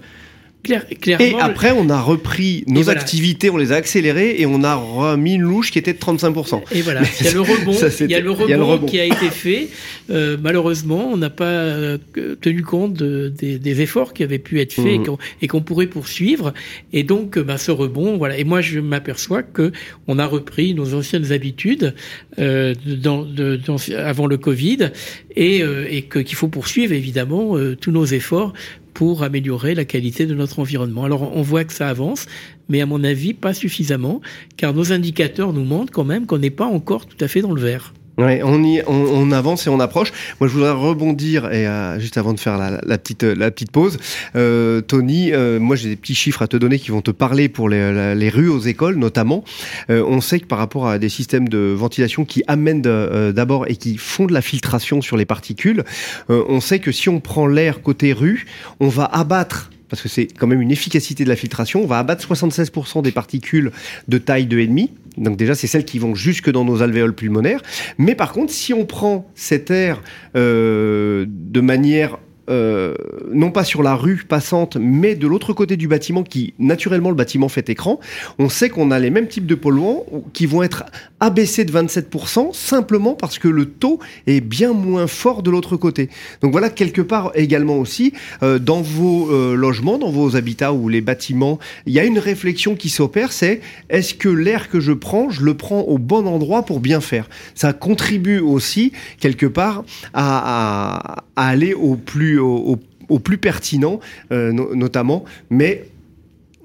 et après, on a repris nos activités, on les a accélérées et on a remis une louche qui était de 35%. Et voilà, il y a le <laughs> rebond, il y a le rebond, qui a été fait. Euh, malheureusement, on n'a pas euh, tenu compte des, efforts qui avaient pu être faits mmh. et qu'on pourrait poursuivre. Et donc, bah, ce rebond, voilà. Et moi, je m'aperçois que on a repris nos anciennes habitudes euh, dans, de, dans, avant le Covid et, euh, et qu'il faut poursuivre évidemment tous nos efforts pour améliorer la qualité de notre environnement. Alors on voit que ça avance, mais à mon avis pas suffisamment, car nos indicateurs nous montrent quand même qu'on n'est pas encore tout à fait dans le vert. On, y, on, avance et on approche. Moi, je voudrais rebondir et euh, juste avant de faire la, petite la petite pause, euh, Tony, euh, moi j'ai des petits chiffres à te donner qui vont te parler pour les, les rues aux écoles notamment. on sait que par rapport à des systèmes de ventilation qui amènent d'abord et qui font de la filtration sur les particules, on sait que si on prend l'air côté rue, on va abattre parce que c'est quand même une efficacité de la filtration. On va abattre 76% des particules de taille 2,5. Donc déjà, c'est celles qui vont jusque dans nos alvéoles pulmonaires. Mais par contre, si on prend cet air euh, de manière euh, non pas sur la rue passante, mais de l'autre côté du bâtiment, qui naturellement le bâtiment fait écran, on sait qu'on a les mêmes types de polluants qui vont être abaissés de 27% simplement parce que le taux est bien moins fort de l'autre côté. Donc voilà quelque part également aussi euh, dans vos euh, logements, dans vos habitats ou les bâtiments, il y a une réflexion qui s'opère, c'est est-ce que l'air que je prends, je le prends au bon endroit pour bien faire? Ça contribue aussi quelque part à, à aller au plus au, plus pertinent, euh, notamment, mais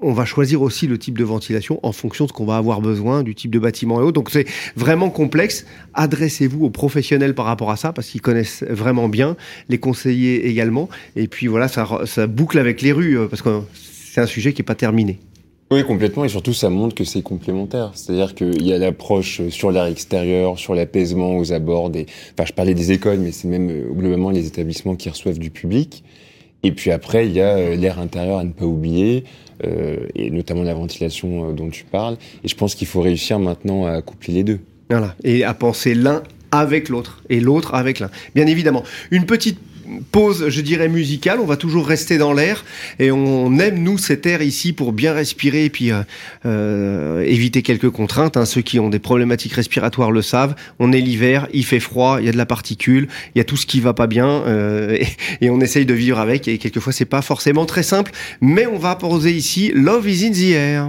on va choisir aussi le type de ventilation en fonction de ce qu'on va avoir besoin, du type de bâtiment et autres. Donc c'est vraiment complexe. Adressez-vous aux professionnels par rapport à ça, parce qu'ils connaissent vraiment bien, les conseillers également. Et puis voilà, ça, ça boucle avec les rues, euh, parce que c'est un sujet qui n'est pas terminé. Oui, complètement. Et surtout, ça montre que c'est complémentaire. C'est-à-dire qu'il y a l'approche sur l'air extérieur, sur l'apaisement aux abords des... Enfin, je parlais des écoles, mais c'est même euh, globalement les établissements qui reçoivent du public. Et puis après, il y a euh, l'air intérieur à ne pas oublier, euh, et notamment la ventilation dont tu parles. Et je pense qu'il faut réussir maintenant à coupler les deux. Voilà. Et à penser l'un avec l'autre, et l'autre avec l'un. Bien évidemment. Une petite pause, je dirais, musicale. On va toujours rester dans l'air et on aime, nous, cet air ici pour bien respirer et puis euh, euh, éviter quelques contraintes. Hein. Ceux qui ont des problématiques respiratoires le savent. On est l'hiver, il fait froid, il y a de la particule, il y a tout ce qui va pas bien euh, <laughs> et, on essaye de vivre avec et quelquefois c'est pas forcément très simple. Mais on va poser ici Love is in the air.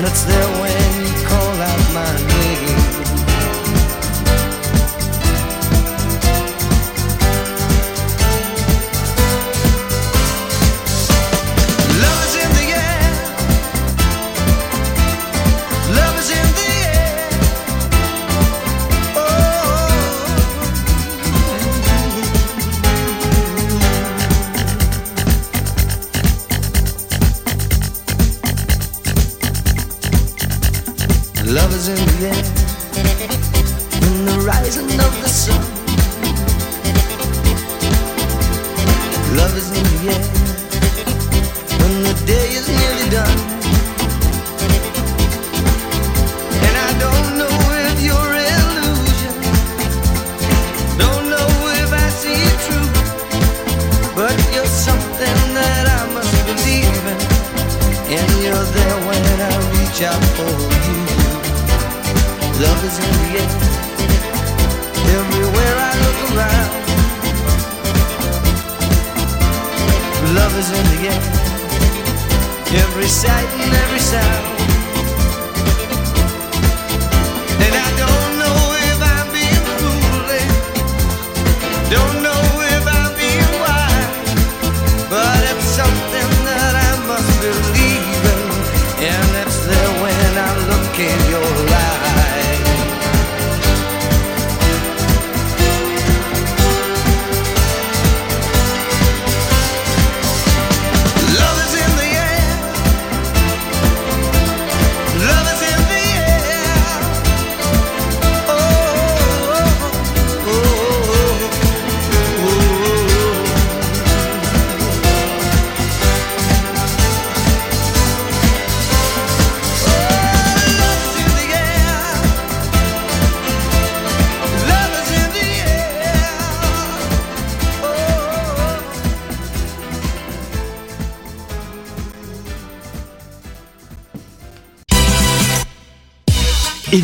and it's their way.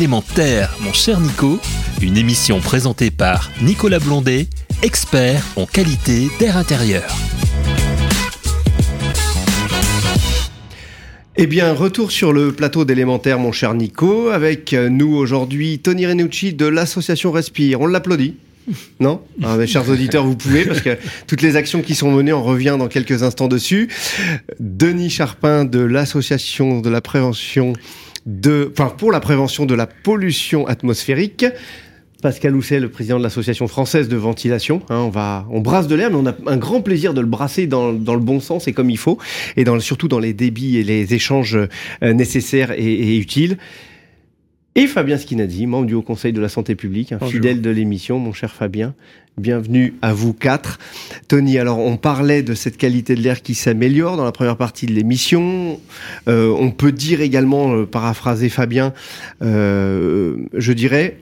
Élémentaire, mon cher Nico, une émission présentée par Nicolas Blondet, expert en qualité d'air intérieur. Eh bien, retour sur le plateau d'élémentaire, mon cher Nico, avec euh, nous aujourd'hui Tony Renucci de l'association Respire. On l'applaudit <laughs> non? Ah, mes Chers auditeurs, vous pouvez, parce que toutes les actions qui sont menées, on revient dans quelques instants dessus. Denis Charpin de l'association de la prévention de, enfin, pour la prévention de la pollution atmosphérique. Pascal Housset, le président de l'association française de ventilation. Hein, on va, on brasse de l'air, mais on a un grand plaisir de le brasser dans, dans le bon sens et comme il faut, et dans, surtout dans les débits et les échanges euh, nécessaires et, et utiles. Et Fabien Skinazzi, membre du Haut Conseil de la Santé publique, un fidèle de l'émission, mon cher Fabien. Bienvenue à vous quatre. Tony, alors on parlait de cette qualité de l'air qui s'améliore dans la première partie de l'émission. Euh, on peut dire également, euh, paraphraser Fabien, euh, je dirais,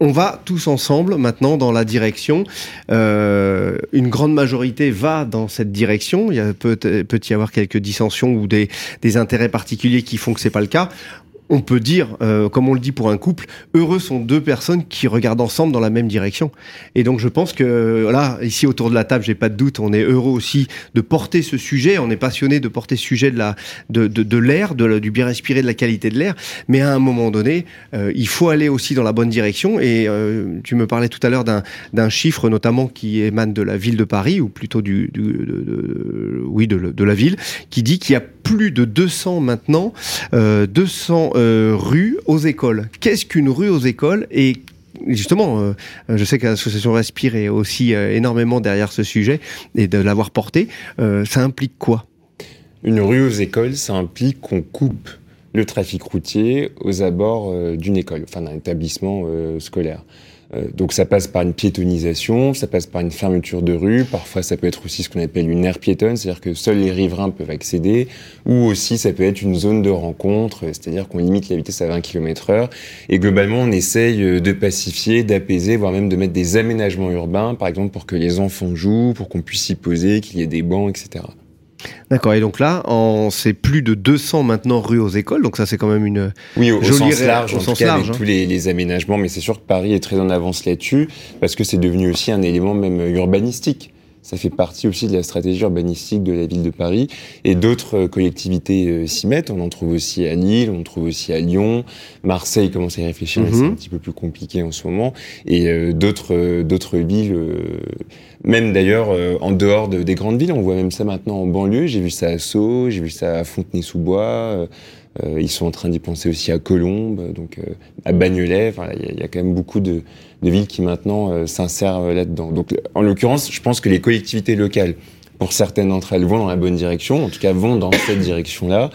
on va tous ensemble maintenant dans la direction. Euh, une grande majorité va dans cette direction. Il y a, peut, peut y avoir quelques dissensions ou des, des intérêts particuliers qui font que c'est pas le cas. On peut dire, euh, comme on le dit pour un couple, heureux sont deux personnes qui regardent ensemble dans la même direction. Et donc je pense que là, ici autour de la table, j'ai pas de doute, on est heureux aussi de porter ce sujet. On est passionné de porter ce sujet de la de, de, de l'air, de, du bien respirer, de la qualité de l'air. Mais à un moment donné, euh, il faut aller aussi dans la bonne direction. Et euh, tu me parlais tout à l'heure d'un d'un chiffre notamment qui émane de la ville de Paris, ou plutôt du, du- de, oui de, de la ville, qui dit qu'il y a plus de 200 maintenant, euh, 200 euh, rues aux écoles. Qu'est-ce qu'une rue aux écoles et Justement, euh, je sais que l'association Respire est aussi euh, énormément derrière ce sujet et de l'avoir porté. Euh, ça implique quoi? Une rue aux écoles, ça implique qu'on coupe le trafic routier aux abords euh, d'une école, enfin d'un établissement euh, scolaire. Euh, donc ça passe par une piétonisation, ça passe par une fermeture de rue, parfois ça peut être aussi ce qu'on appelle une aire piétonne, c'est-à-dire que seuls les riverains peuvent accéder, ou aussi ça peut être une zone de rencontre, c'est-à-dire qu'on limite la vitesse à 20 km heure, et globalement on essaye euh, de pacifier, d'apaiser, voire même de mettre des aménagements urbains, par exemple pour que les enfants jouent, pour qu'on puisse s'y poser, qu'il y ait des bancs, etc. D'accord. Et donc là, c'est plus de 200 maintenant rues aux écoles. Donc ça, c'est quand même une. Oui, au, au Jolie sens ré- large, au en sens tout cas, large, avec hein. tous les, les aménagements, mais c'est sûr que Paris est très en avance là-dessus, parce que c'est devenu aussi un élément même urbanistique. Ça fait partie aussi de la stratégie urbanistique de la ville de Paris. Et d'autres euh, collectivités euh, s'y mettent. On en trouve aussi à Lille, on en trouve aussi à Lyon. Marseille commence à y réfléchir, mais Mhm. c'est un petit peu plus compliqué en ce moment. Et euh, d'autres euh, d'autres villes, euh, même d'ailleurs en dehors de- des grandes villes, on voit même ça maintenant en banlieue. J'ai vu ça à Sceaux, j'ai vu ça à Fontenay-sous-Bois. ils sont en train d'y penser aussi à Colombes, donc à Bagnolet. Enfin, y, il y a quand même beaucoup de, de villes qui maintenant euh, s'insèrent là-dedans. Donc, en l'occurrence, je pense que les collectivités locales, pour certaines d'entre elles, vont dans la bonne direction. En tout cas, vont dans cette direction-là.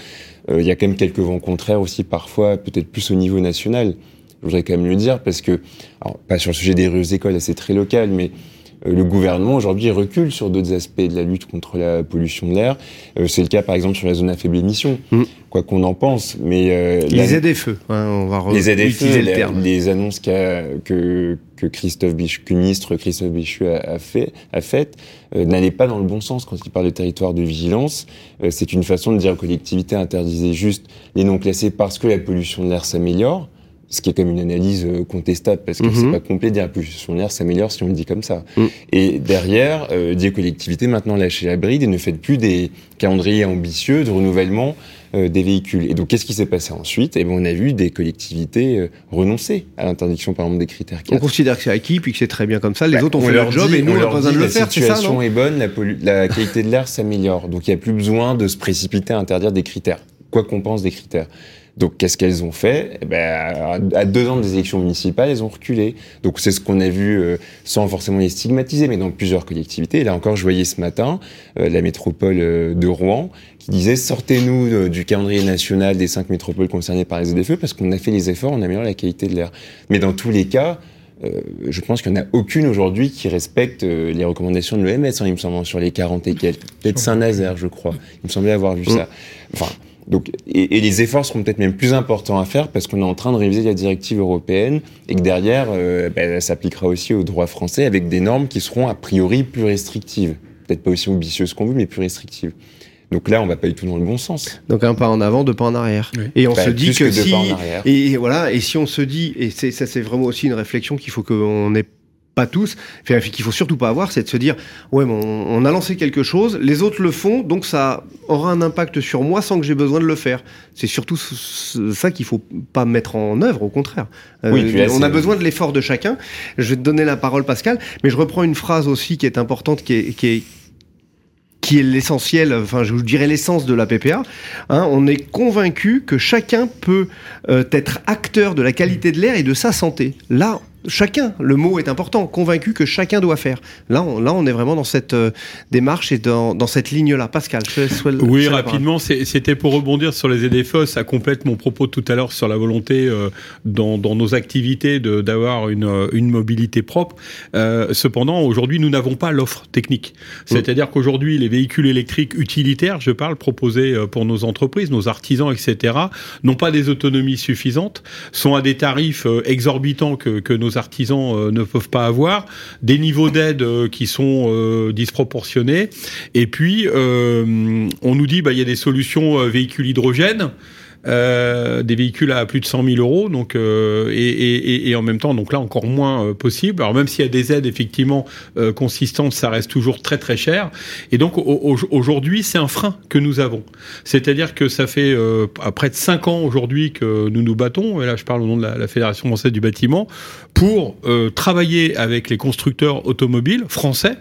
Euh, Il y a quand même quelques vents contraires aussi, parfois, peut-être plus au niveau national. Je voudrais quand même le dire parce que, alors, pas sur le sujet des rues écoles, c'est très local, mais le gouvernement aujourd'hui recule sur d'autres aspects de la lutte contre la pollution de l'air. Euh, c'est le cas par exemple sur la zone à faible émission, Mm. quoi qu'on en pense. Mais euh, Les aides-feux, hein, on va les ZFE, le les, terme. les annonces qu'a- que, que Christophe Bichu, que ministre Christophe Bichu a, a fait, a faites, euh, n'allaient pas dans le bon sens quand il parle de territoire de vigilance. Euh, c'est une façon de dire aux collectivités interdisez juste les non classés parce que la pollution de l'air s'améliore. Ce qui est comme une analyse euh, contestable parce que Mhm. c'est pas complet de dire la pollution de l'air s'améliore si on le dit comme ça. Mm. Et derrière, euh, aux collectivités maintenant lâchez la bride et ne faites plus des calendriers ambitieux de renouvellement euh, des véhicules. Et donc, qu'est-ce qui s'est passé ensuite? Eh ben, on a vu des collectivités euh, renoncer à l'interdiction, par exemple, des critères On 4. considère que c'est acquis, puis que c'est très bien comme ça. Les Bah, autres ont on fait leur leur job dit- et nous, on n'a pas besoin de le faire, La situation non est bonne, la, la qualité de l'air s'améliore. Donc, il n'y a plus besoin de se précipiter à interdire des critères, quoi qu'on pense des critères. Donc, qu'est-ce qu'elles ont fait? Eh ben, à deux ans des élections municipales, elles ont reculé. Donc, c'est ce qu'on a vu, euh, sans forcément les stigmatiser, mais dans plusieurs collectivités. Et là encore, je voyais ce matin euh, la métropole euh, de Rouen qui disait sortez-nous euh, du calendrier national des cinq métropoles concernées par les ZFE parce qu'on a fait les efforts, on améliore la qualité de l'air. Mais dans tous les cas, euh, je pense qu'il n'y en a aucune aujourd'hui qui respecte euh, les recommandations de l'OMS, hein, il me semble, sur les 40 et quelques. Peut-être Saint-Nazaire, je crois. Il me semblait avoir vu Mm. ça. Enfin, donc, et, et les efforts seront peut-être même plus importants à faire parce qu'on est en train de réviser la directive européenne et que derrière, euh, ben, ça s'appliquera aussi au droit français avec des normes qui seront a priori plus restrictives. Peut-être pas aussi ambitieuses qu'on veut, mais plus restrictives. Donc là, on va pas du tout dans le bon sens. Donc un pas en avant, deux pas en arrière. Oui. Et on Bah, se dit que, que deux si pas en arrière. et voilà, et si on se dit et ça c'est vraiment aussi une réflexion qu'il faut qu'on ait pas tous, qu'il faut surtout pas avoir, c'est de se dire ouais, mais on, a lancé quelque chose, les autres le font, donc ça aura un impact sur moi sans que j'ai besoin de le faire. C'est surtout ça qu'il faut pas mettre en œuvre, au contraire. Euh, Oui, on a besoin de l'effort de chacun. Je vais te donner la parole, Pascal, mais je reprends une phrase aussi qui est importante, qui est, qui est qui est l'essentiel, enfin je vous dirais l'essence de la PPA. Hein, on est convaincu que chacun peut euh, être acteur de la qualité de l'air et de sa santé. Là, chacun, le mot est important, convaincu que chacun doit faire. Là, on, là, on est vraiment dans cette euh, démarche et dans, dans cette ligne-là. Pascal, je je Oui, rapidement, c'était pour rebondir sur les ZFE, ça complète mon propos tout à l'heure sur la volonté euh, dans, dans nos activités d'avoir une, euh, une mobilité propre. Euh, cependant, aujourd'hui, nous n'avons pas l'offre technique. C'est-à-dire qu'aujourd'hui, les véhicules électriques utilitaires, je parle, proposés pour nos entreprises, nos artisans, etc., n'ont pas des autonomies suffisantes, sont à des tarifs exorbitants que, que nos artisans euh, ne peuvent pas avoir, des niveaux d'aide euh, qui sont euh, disproportionnés, et puis on nous dit bah il y a des solutions véhicules hydrogène. Euh, des véhicules à plus de 100 000 euros, donc euh, et, et, et- en même temps, donc là encore moins euh, possible. Alors même s'il y a des aides effectivement euh, consistantes, ça reste toujours très très cher. Et donc au- au- aujourd'hui, c'est un frein que nous avons. C'est-à-dire que ça fait euh, près de 5 ans aujourd'hui que nous nous battons. Et là, je parle au nom de la, la Fédération française du bâtiment pour travailler avec les constructeurs automobiles français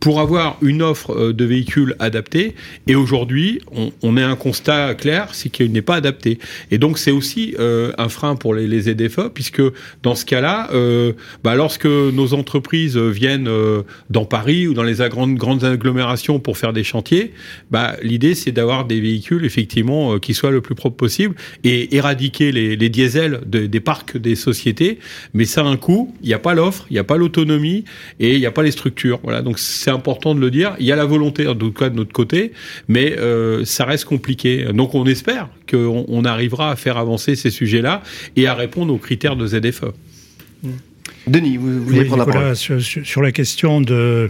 pour avoir une offre euh, de véhicules adaptés. Et aujourd'hui, on, on a un constat clair, c'est qu'il n'est pas adapté. Et donc, c'est aussi euh, un frein pour les, les ZFE, puisque dans ce cas-là, euh, bah, lorsque nos entreprises viennent euh, dans Paris ou dans les grandes, grandes agglomérations pour faire des chantiers, bah, l'idée, c'est d'avoir des véhicules, effectivement, euh, qui soient le plus propres possible et éradiquer les, les diesels de- des parcs des sociétés. Mais ça a un coût, il n'y a pas l'offre, il n'y a pas l'autonomie et il n'y a pas les structures. Voilà, donc c'est important de le dire. Il y a la volonté, en tout cas de notre côté, mais euh, ça reste compliqué. Donc on espère qu'on on arrivera à faire avancer ces sujets-là et à répondre aux critères de. ZFE. Denis, vous, Oui, prendre la parole? sur la question de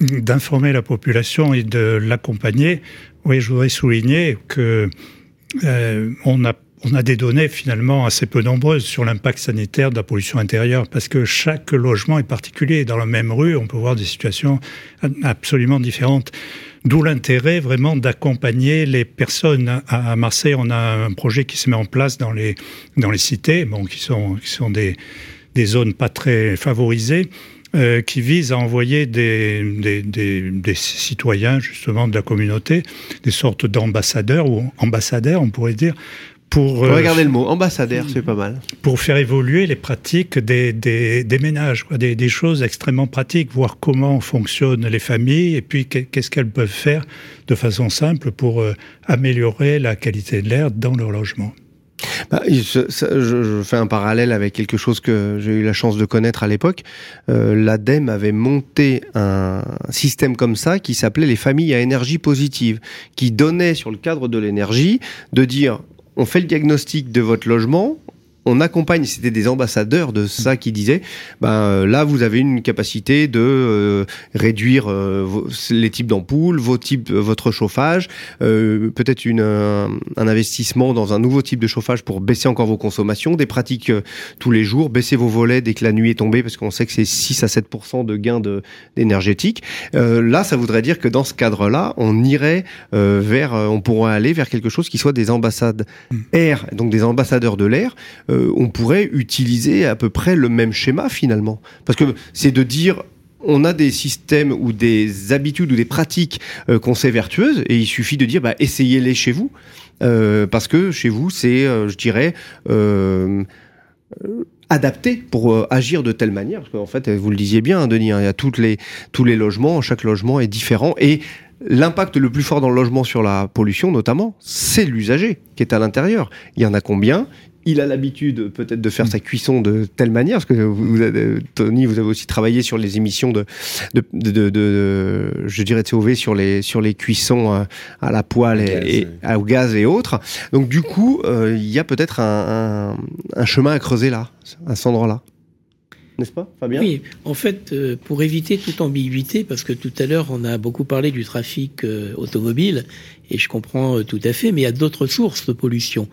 d'informer la population et de l'accompagner, oui, je voudrais souligner que euh, on a on a des données finalement assez peu nombreuses sur l'impact sanitaire de la pollution intérieure parce que chaque logement est particulier. Dans la même rue, on peut voir des situations absolument différentes. D'où l'intérêt vraiment d'accompagner les personnes. À Marseille, on a un projet qui se met en place dans les, dans les cités, bon, qui sont, qui sont des, des zones pas très favorisées, euh, qui vise à envoyer des, des, des, des citoyens justement de la communauté, des sortes d'ambassadeurs ou ambassadeurs, on pourrait dire, pour euh, Regardez le mot, ambassadeur, c'est pas mal. pour faire évoluer les pratiques des, des, des ménages, quoi, des, des choses extrêmement pratiques, voir comment fonctionnent les familles et puis qu'est- qu'est-ce qu'elles peuvent faire de façon simple pour euh, améliorer la qualité de l'air dans leur logement. Bah, je fais un parallèle avec quelque chose que j'ai eu la chance de connaître à l'époque. Euh, L'ADEME avait monté un système comme ça qui s'appelait les familles à énergie positive, qui donnait sur le cadre de l'énergie de dire on fait le diagnostic de votre logement. On accompagne, c'était des ambassadeurs de ça qui disaient, ben euh, là vous avez une capacité de euh, réduire euh, vos- les types d'ampoules, vos types, votre chauffage, euh, peut-être une, un, un investissement dans un nouveau type de chauffage pour baisser encore vos consommations, des pratiques tous les jours, baisser vos volets dès que la nuit est tombée, parce qu'on sait que c'est 6 à 7% de gains de- d'énergétique. Là, ça voudrait dire que dans ce cadre-là, on irait vers, on pourrait aller vers quelque chose qui soit des ambassades air, donc des ambassadeurs de l'air. Euh, on pourrait utiliser à peu près le même schéma finalement, parce que c'est de dire on a des systèmes ou des habitudes ou des pratiques euh, qu'on sait vertueuses et il suffit de dire bah, essayez-les chez vous. Euh, parce que chez vous c'est je dirais adapté pour agir de telle manière. Parce qu'en fait vous le disiez bien hein, Denis hein, il y a les tous les logements chaque logement est différent et L'impact le plus fort dans le logement sur la pollution, notamment, c'est l'usager qui est à l'intérieur. Il y en a combien? Il a l'habitude peut-être de faire sa cuisson de telle manière, parce que vous, vous avez- Tony, vous avez aussi travaillé sur les émissions de, de, de, de- de- je dirais de COV sur les sur les cuissons euh, à la poêle et, Gaz, et- oui. à- au gaz et autres. Donc du coup, euh, il y a peut-être un, un, un chemin à creuser là, à cet endroit-là, n'est-ce pas, Fabien? Oui, en fait, euh, pour éviter toute ambiguïté, parce que tout à l'heure on a beaucoup parlé du trafic euh, automobile, et je comprends euh, tout à fait, mais il y a d'autres sources de pollution.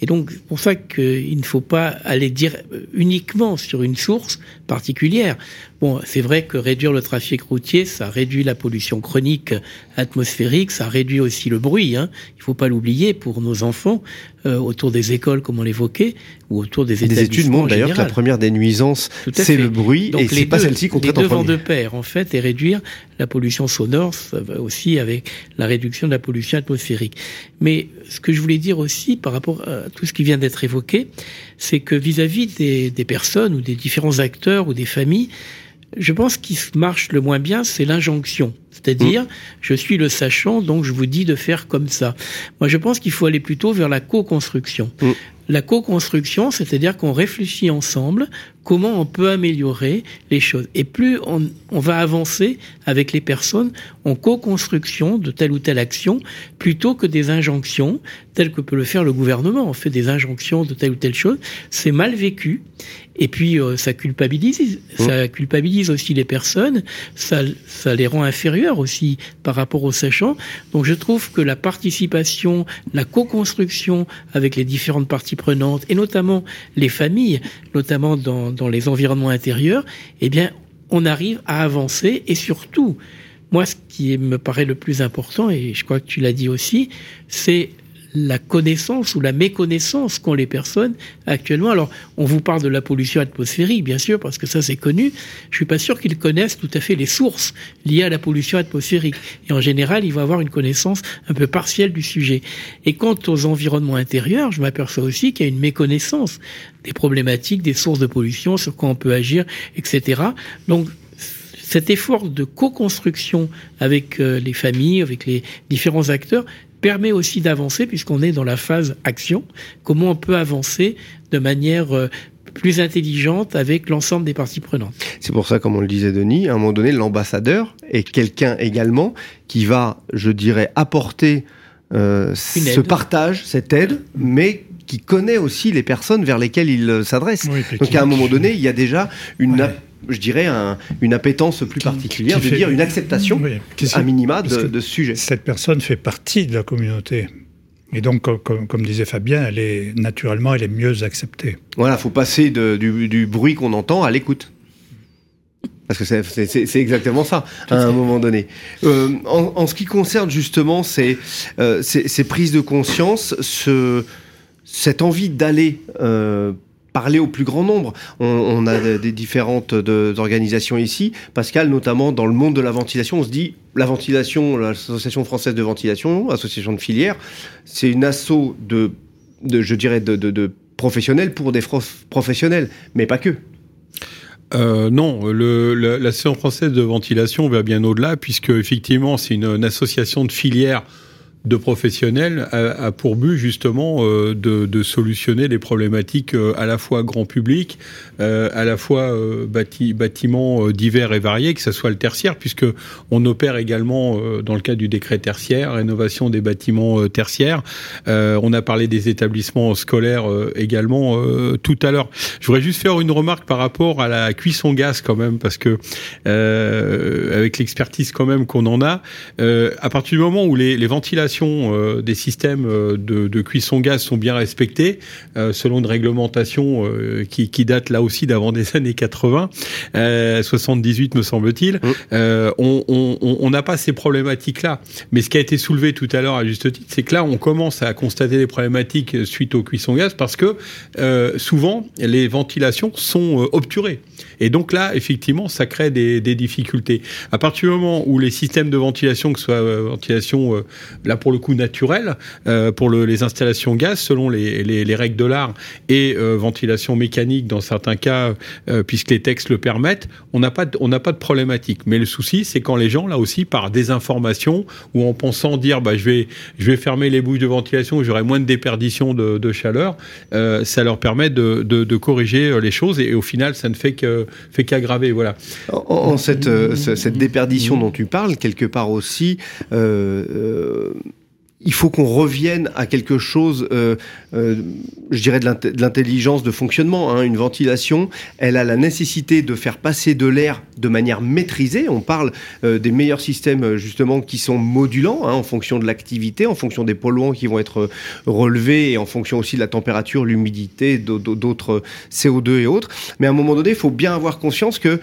Et donc, c'est pour ça qu'il ne faut pas aller dire uniquement sur une source particulière. Bon, c'est vrai que réduire le trafic routier, ça réduit la pollution chronique atmosphérique, ça réduit aussi le bruit. Hein. Il faut pas l'oublier pour nos enfants euh, autour des écoles, comme on l'évoquait, ou autour des Des établissements études montrent en d'ailleurs que la première des nuisances, c'est le bruit, Donc et c'est pas deux- celle-ci qu'on les traite en deux vont premier. de pair, en fait, et réduire la pollution sonore, ça va aussi avec la réduction de la pollution atmosphérique. Mais ce que je voulais dire aussi par rapport à tout ce qui vient d'être évoqué, c'est que vis-à-vis des, des personnes ou des différents acteurs ou des familles, je pense qu'il marche le moins bien, c'est l'injonction. C'est-à-dire, je suis le sachant, donc je vous dis de faire comme ça. Moi, je pense qu'il faut aller plutôt vers la co-construction. Mm. La co-construction, c'est-à-dire qu'on réfléchit ensemble comment on peut améliorer les choses. Et plus on, on va avancer avec les personnes en co-construction de telle ou telle action, plutôt que des injonctions, telles que peut le faire le gouvernement. On fait des injonctions de telle ou telle chose, c'est mal vécu. Et puis euh, ça culpabilise, ça culpabilise aussi les personnes, ça, ça les rend inférieurs aussi par rapport aux sachants. Donc je trouve que la participation, la co-construction avec les différentes parties et notamment les familles, notamment dans, dans les environnements intérieurs, eh bien on arrive à avancer. Et surtout, moi ce qui me paraît le plus important et je crois que tu l'as dit aussi, c'est la connaissance ou la méconnaissance qu'ont les personnes actuellement. Alors, on vous parle de la pollution atmosphérique, bien sûr, parce que ça c'est connu. Je suis pas sûr qu'ils connaissent tout à fait les sources liées à la pollution atmosphérique. Et en général, ils vont avoir une connaissance un peu partielle du sujet. Et quant aux environnements intérieurs, je m'aperçois aussi qu'il y a une méconnaissance des problématiques, des sources de pollution, sur quoi on peut agir, etc. Donc, cet effort de co-construction avec euh, les familles, avec les différents acteurs, permet aussi d'avancer puisqu'on est dans la phase action. Comment on peut avancer de manière euh, plus intelligente avec l'ensemble des parties prenantes? C'est pour ça, comme on le disait Denis, à un moment donné, l'ambassadeur est quelqu'un également qui va, je dirais, apporter euh, ce partage, cette aide, mais qui connaît aussi les personnes vers lesquelles il euh, s'adresse. Oui, Donc à un moment donné, il y a déjà une, Ouais. Je dirais, un- une appétence plus particulière, qui de fait- dire une acceptation Oui, qui- à minima de, de ce sujet. Cette personne fait partie de la communauté. Et donc, comme, disait Fabien, elle est naturellement, elle est mieux acceptée. Voilà, faut passer de- du, du bruit qu'on entend à l'écoute. Parce que c'est- exactement ça, à un moment donné. Euh, en, en ce qui concerne justement ces, euh, ces, ces prises de conscience, ce, cette envie d'aller euh, parler au plus grand nombre. On, a des- différentes organisations ici. Pascal, notamment dans le monde de la ventilation, on se dit la ventilation, l'association française de ventilation, association de filière, c'est une asso de, je dirais, de, professionnels pour des professionnels, mais pas que. Euh, non, le, le- l'Association française de ventilation va bien au-delà, puisque effectivement, c'est une, une association de filière de professionnels a, pour but justement euh, de, de solutionner les problématiques euh, à la fois grand public, euh, à la fois euh, bâti, bâtiments euh, divers et variés, que ce soit le tertiaire, puisque on opère également euh, dans le cadre du décret tertiaire, rénovation des bâtiments tertiaires. On a parlé des établissements scolaires également tout à l'heure. Je voudrais juste faire une remarque par rapport à la cuisson gaz quand même, parce que avec l'expertise quand même qu'on en a, à partir du moment où les, les ventilations euh, des systèmes euh, de, de cuisson gaz sont bien respectées, euh, selon une réglementation qui, qui date là aussi d'avant des <laughs> années 80, euh, 78 me semble-t-il, Mm. on n'a pas ces problématiques-là. Mais ce qui a été soulevé tout à l'heure à juste titre, c'est que là, on commence à constater des problématiques suite aux cuissons gaz parce que souvent, les ventilations sont obturées. Et donc là, effectivement, ça crée des, des difficultés. À partir du moment où les systèmes de ventilation, que ce soit euh, ventilation, euh, là pour le coup naturelle, euh, pour le- les installations gaz, selon les, les- les règles de l'art, et ventilation mécanique dans certains cas, puisque les textes le permettent, on n'a pas, de- on n'a pas de problématique. Mais le souci, c'est quand les gens, là aussi, par désinformation ou en pensant dire, bah, je vais, je vais fermer les bouches de ventilation, j'aurai moins de déperdition de, de chaleur, ça leur permet de, de- de corriger les choses et, au final, ça ne fait que fait qu'aggraver. Voilà. En, cette, euh, ce- cette déperdition dont tu parles, quelque part aussi, euh, euh, il faut qu'on revienne à quelque chose, euh, euh, je dirais de l'int- de l'intelligence de fonctionnement. hein. Une ventilation, elle a la nécessité de faire passer de l'air de manière maîtrisée. On parle euh, des meilleurs systèmes justement qui sont modulants hein, en fonction de l'activité, en fonction des polluants qui vont être relevés et en fonction aussi de la température, l'humidité, d'au- d'au- d'autres CO2 et autres. Mais à un moment donné, il faut bien avoir conscience que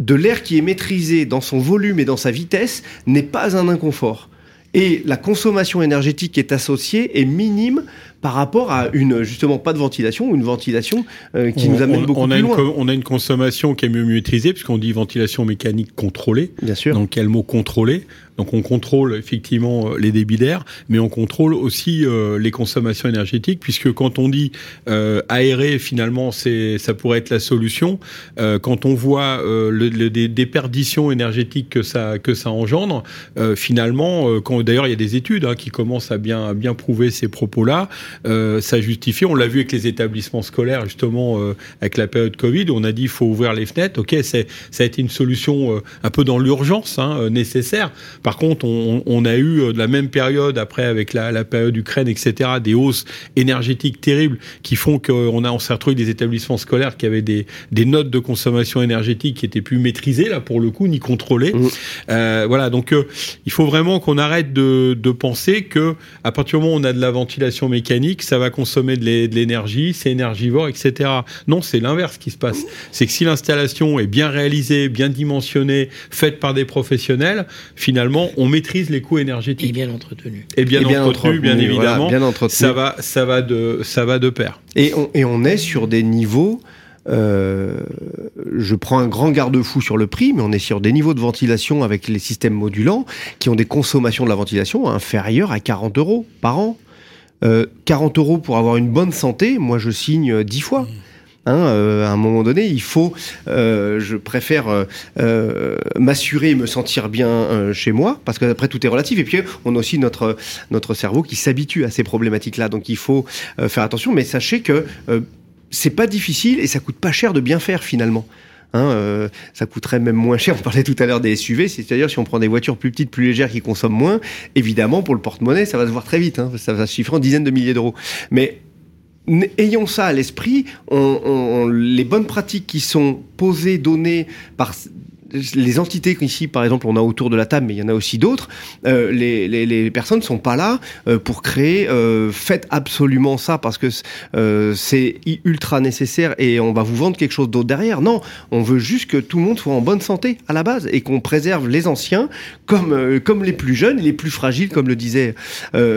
de l'air qui est maîtrisé dans son volume et dans sa vitesse n'est pas un inconfort. Et la consommation énergétique qui est associée est minime par rapport à une justement pas de ventilation ou une ventilation euh, qui On- nous amène on- beaucoup on a plus loin. on a une consommation qui est mieux maîtrisée, puisqu'on dit ventilation mécanique contrôlée. Bien sûr. Donc, quel mot contrôler Donc, on contrôle effectivement euh, les débits d'air, mais on contrôle aussi euh, les consommations énergétiques, puisque quand on dit euh, aérer, finalement, c'est ça pourrait être la solution. Euh, quand on voit le, le- des déperditions énergétiques que ça que ça engendre, finalement, quand d'ailleurs il y a des études hein, qui commencent à bien à bien prouver ces propos-là, euh, ça justifie. On l'a vu avec les établissements scolaires justement euh, avec la période Covid, on a dit il faut ouvrir les fenêtres. Ok, ça a été une solution euh, un peu dans l'urgence hein, euh, nécessaire. Par contre, on, on a eu euh, de la même période après avec la, la période Ukraine, etc. Des hausses énergétiques terribles qui font qu'on a on s'est retrouvé des établissements scolaires qui avaient des, des notes de consommation énergétique qui étaient plus maîtrisées là pour le coup ni contrôlées. Mmh. Euh, voilà, donc euh, il faut vraiment qu'on arrête de, de penser que à partir du moment où on a de la ventilation mécanique, ça va consommer de l'é- de l'énergie, c'est énergivore, etc. Non, c'est l'inverse qui se passe. C'est que si l'installation est bien réalisée, bien dimensionnée, faite par des professionnels, finalement, on maîtrise les coûts Et énergétiques. bien entretenu. Et bien, Et entretenu, bien voilà, évidemment. bien entretenu. ça va, ça va de, ça va de pair. Et on, et on est sur des niveaux. euh, je prends un grand garde-fou sur le prix, mais on est sur des niveaux de ventilation avec les systèmes modulants qui ont des consommations de la ventilation inférieures à 40 euros par an. Euh, 40 euros pour avoir une bonne santé, moi je signe euh, 10 fois. Hein, euh, à un moment donné, il faut, euh, je préfère euh, euh, m'assurer et me sentir bien euh, chez moi, parce que après tout est relatif. Et puis on a aussi notre notre cerveau qui s'habitue à ces problématiques-là, donc il faut euh, faire attention. Mais sachez que euh, c'est pas difficile et ça coûte pas cher de bien faire finalement. Hein, euh, ça coûterait même moins cher. On parlait tout à l'heure des SUV, c'est-à-dire si on prend des voitures plus petites, plus légères, qui consomment moins, évidemment pour le porte-monnaie, ça va se voir très vite. Hein, ça va se chiffrer en dizaines de milliers d'euros. Mais ayons ça à l'esprit. Les bonnes pratiques qui sont posées, données par les entités qu'ici, par exemple, on a autour de la table, mais il y en a aussi d'autres. euh, les, personnes ne sont pas là euh, pour créer. Euh, faites absolument ça parce que c'est ultra nécessaire et on va vous vendre quelque chose d'autre derrière. Non, on veut juste que tout le monde soit en bonne santé à la base et qu'on préserve les anciens comme comme les plus jeunes, les plus fragiles, comme le disait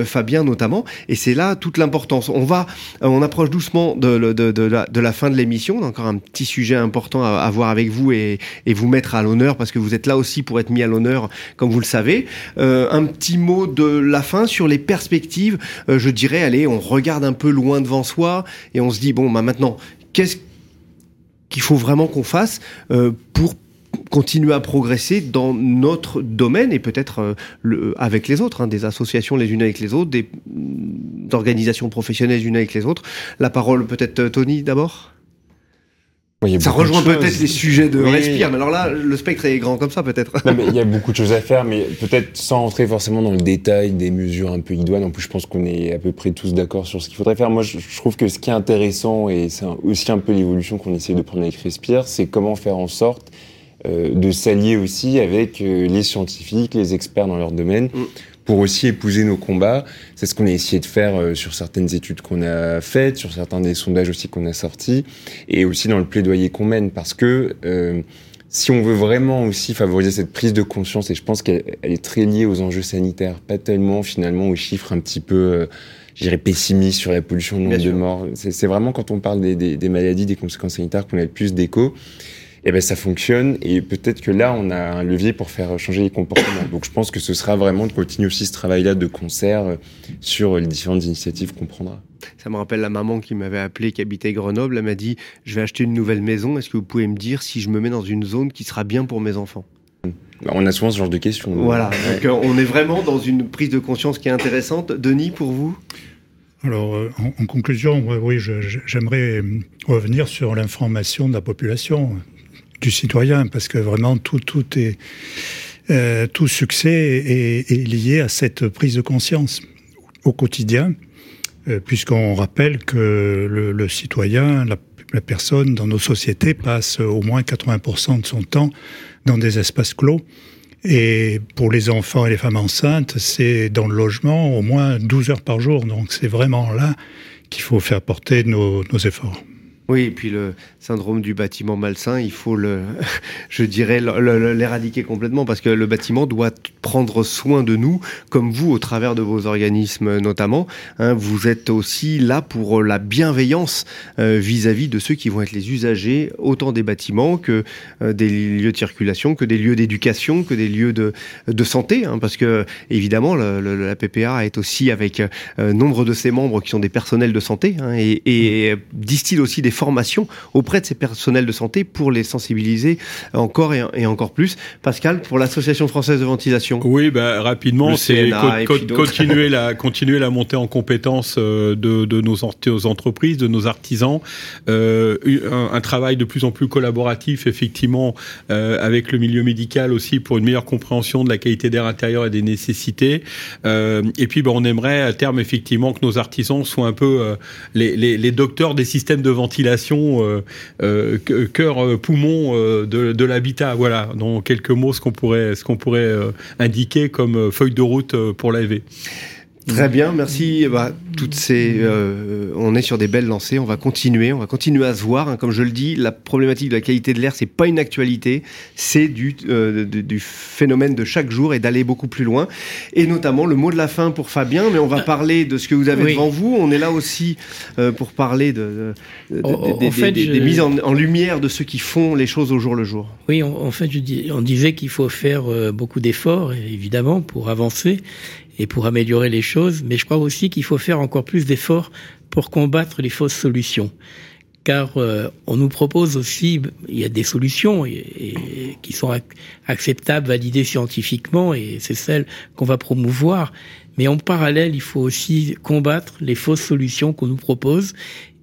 Fabien notamment. Et c'est là toute l'importance. On va, on approche doucement de la fin de l'émission. On a encore un petit sujet important à, à voir avec vous et, et vous mettre à l'honneur parce que vous êtes là aussi pour être mis à l'honneur, comme vous le savez. Euh, un petit mot de la fin sur les perspectives. Euh, je dirais, allez, on regarde un peu loin devant soi et on se dit bon, bah maintenant, qu'est-ce qu'il faut vraiment qu'on fasse euh, pour continuer à progresser dans notre domaine et peut-être le- avec les autres, hein, des associations les unes avec les autres, des mm, organisations professionnelles les unes avec les autres. La parole peut-être Tony d'abord? Ouais, Ça rejoint peut-être les sujets de Oui. respire, mais alors là, le spectre est grand comme ça peut-être. Il y a <laughs> beaucoup de choses à faire, mais peut-être sans entrer forcément dans le détail des mesures un peu idoines. En plus, je pense qu'on est à peu près tous d'accord sur ce qu'il faudrait faire. Moi, je, trouve que ce qui est intéressant, et c'est aussi un peu l'évolution qu'on essaie de prendre avec Respire, c'est comment faire en sorte euh, de s'allier aussi avec euh, les scientifiques, les experts dans leur domaine, Mm. Pour aussi épouser nos combats. C'est ce qu'on a essayé de faire euh, sur certaines études qu'on a faites, sur certains des sondages aussi qu'on a sortis, et aussi dans le plaidoyer qu'on mène, parce que euh, si on veut vraiment aussi favoriser cette prise de conscience, et je pense qu'elle elle est très liée aux enjeux sanitaires, pas tellement finalement aux chiffres un petit peu, euh, je dirais, pessimistes sur la pollution, le nombre de morts. C'est c'est vraiment quand on parle des, des, des maladies, des conséquences sanitaires qu'on a le plus d'écho. Et ben ça fonctionne et peut-être que là on a un levier pour faire changer les comportements. Donc je pense que ce sera vraiment de continuer aussi ce travail-là de concert euh, sur les différentes initiatives qu'on prendra. Ça me rappelle la maman qui m'avait appelé, qui habitait Grenoble. Elle m'a dit Je vais acheter une nouvelle maison. Est-ce que vous pouvez me dire si je me mets dans une zone qui sera bien pour mes enfants? Bah, On a souvent ce genre de questions. Voilà. Donc euh, on est vraiment dans une prise de conscience qui est intéressante. Denis, pour vous? Alors, euh, en, en conclusion, oui, j'aimerais revenir sur l'information de la population, du citoyen, parce que vraiment tout, tout est euh, tout succès est, est lié à cette prise de conscience au quotidien, euh, puisqu'on rappelle que le, le citoyen, la, la personne dans nos sociétés passe au moins 80% de son temps dans des espaces clos. Et pour les enfants et les femmes enceintes, c'est dans le logement au moins 12 heures par jour. Donc c'est vraiment là qu'il faut faire porter nos, nos efforts. Oui, et puis le syndrome du bâtiment malsain, il faut le, <laughs> je dirais, l'éradiquer complètement parce que le bâtiment doit prendre soin de nous, comme vous, au travers de vos organismes notamment. hein. vous êtes aussi là pour la bienveillance euh, vis-à-vis de ceux qui vont être les usagers, autant des bâtiments que euh, des lieux de circulation, que des lieux d'éducation, que des lieux de, de santé, hein, parce que évidemment, la PPA est aussi avec euh, nombre de ses membres qui sont des personnels de santé hein, et, et distille aussi des auprès de ces personnels de santé pour les sensibiliser encore et, et encore plus. Pascal, pour l'Association française de ventilation. Oui, bah, rapidement, c'est co- co- continuer la <laughs> continuer la montée en compétences euh, de, de nos, ent- nos entreprises, de nos artisans, euh, un, un travail de plus en plus collaboratif, effectivement, euh, avec le milieu médical aussi pour une meilleure compréhension de la qualité d'air intérieur et des nécessités. Euh, et puis, bah, on aimerait à terme effectivement que nos artisans soient un peu les, les, les docteurs des systèmes de ventilation, euh, euh, cœur, euh, poumon de, l'habitat. Voilà, dans quelques mots, ce qu'on pourrait, ce qu'on pourrait indiqué comme feuille de route pour l'AV. Très bien, merci. Bah, toutes ces, euh, on est sur des belles lancées. On va continuer, on va continuer à se voir. hein. Comme je le dis, la problématique de la qualité de l'air, c'est pas une actualité, c'est du, euh, du, du phénomène de chaque jour et d'aller beaucoup plus loin. Et notamment le mot de la fin pour Fabien, mais on va parler de ce que vous avez Oui. devant vous. On est là aussi euh, pour parler de, de- de- En- en des- fait, des, je- des mises en, en lumière de ceux qui font les choses au jour le jour. Oui, en, en fait, je dis, on disait qu'il faut faire euh, beaucoup d'efforts, évidemment, pour avancer et pour améliorer les choses, mais je crois aussi qu'il faut faire encore plus d'efforts pour combattre les fausses solutions. Car euh, on nous propose aussi, il y a des solutions et, qui sont ac- acceptables, validées scientifiquement, et c'est celles qu'on va promouvoir. Mais en parallèle, il faut aussi combattre les fausses solutions qu'on nous propose,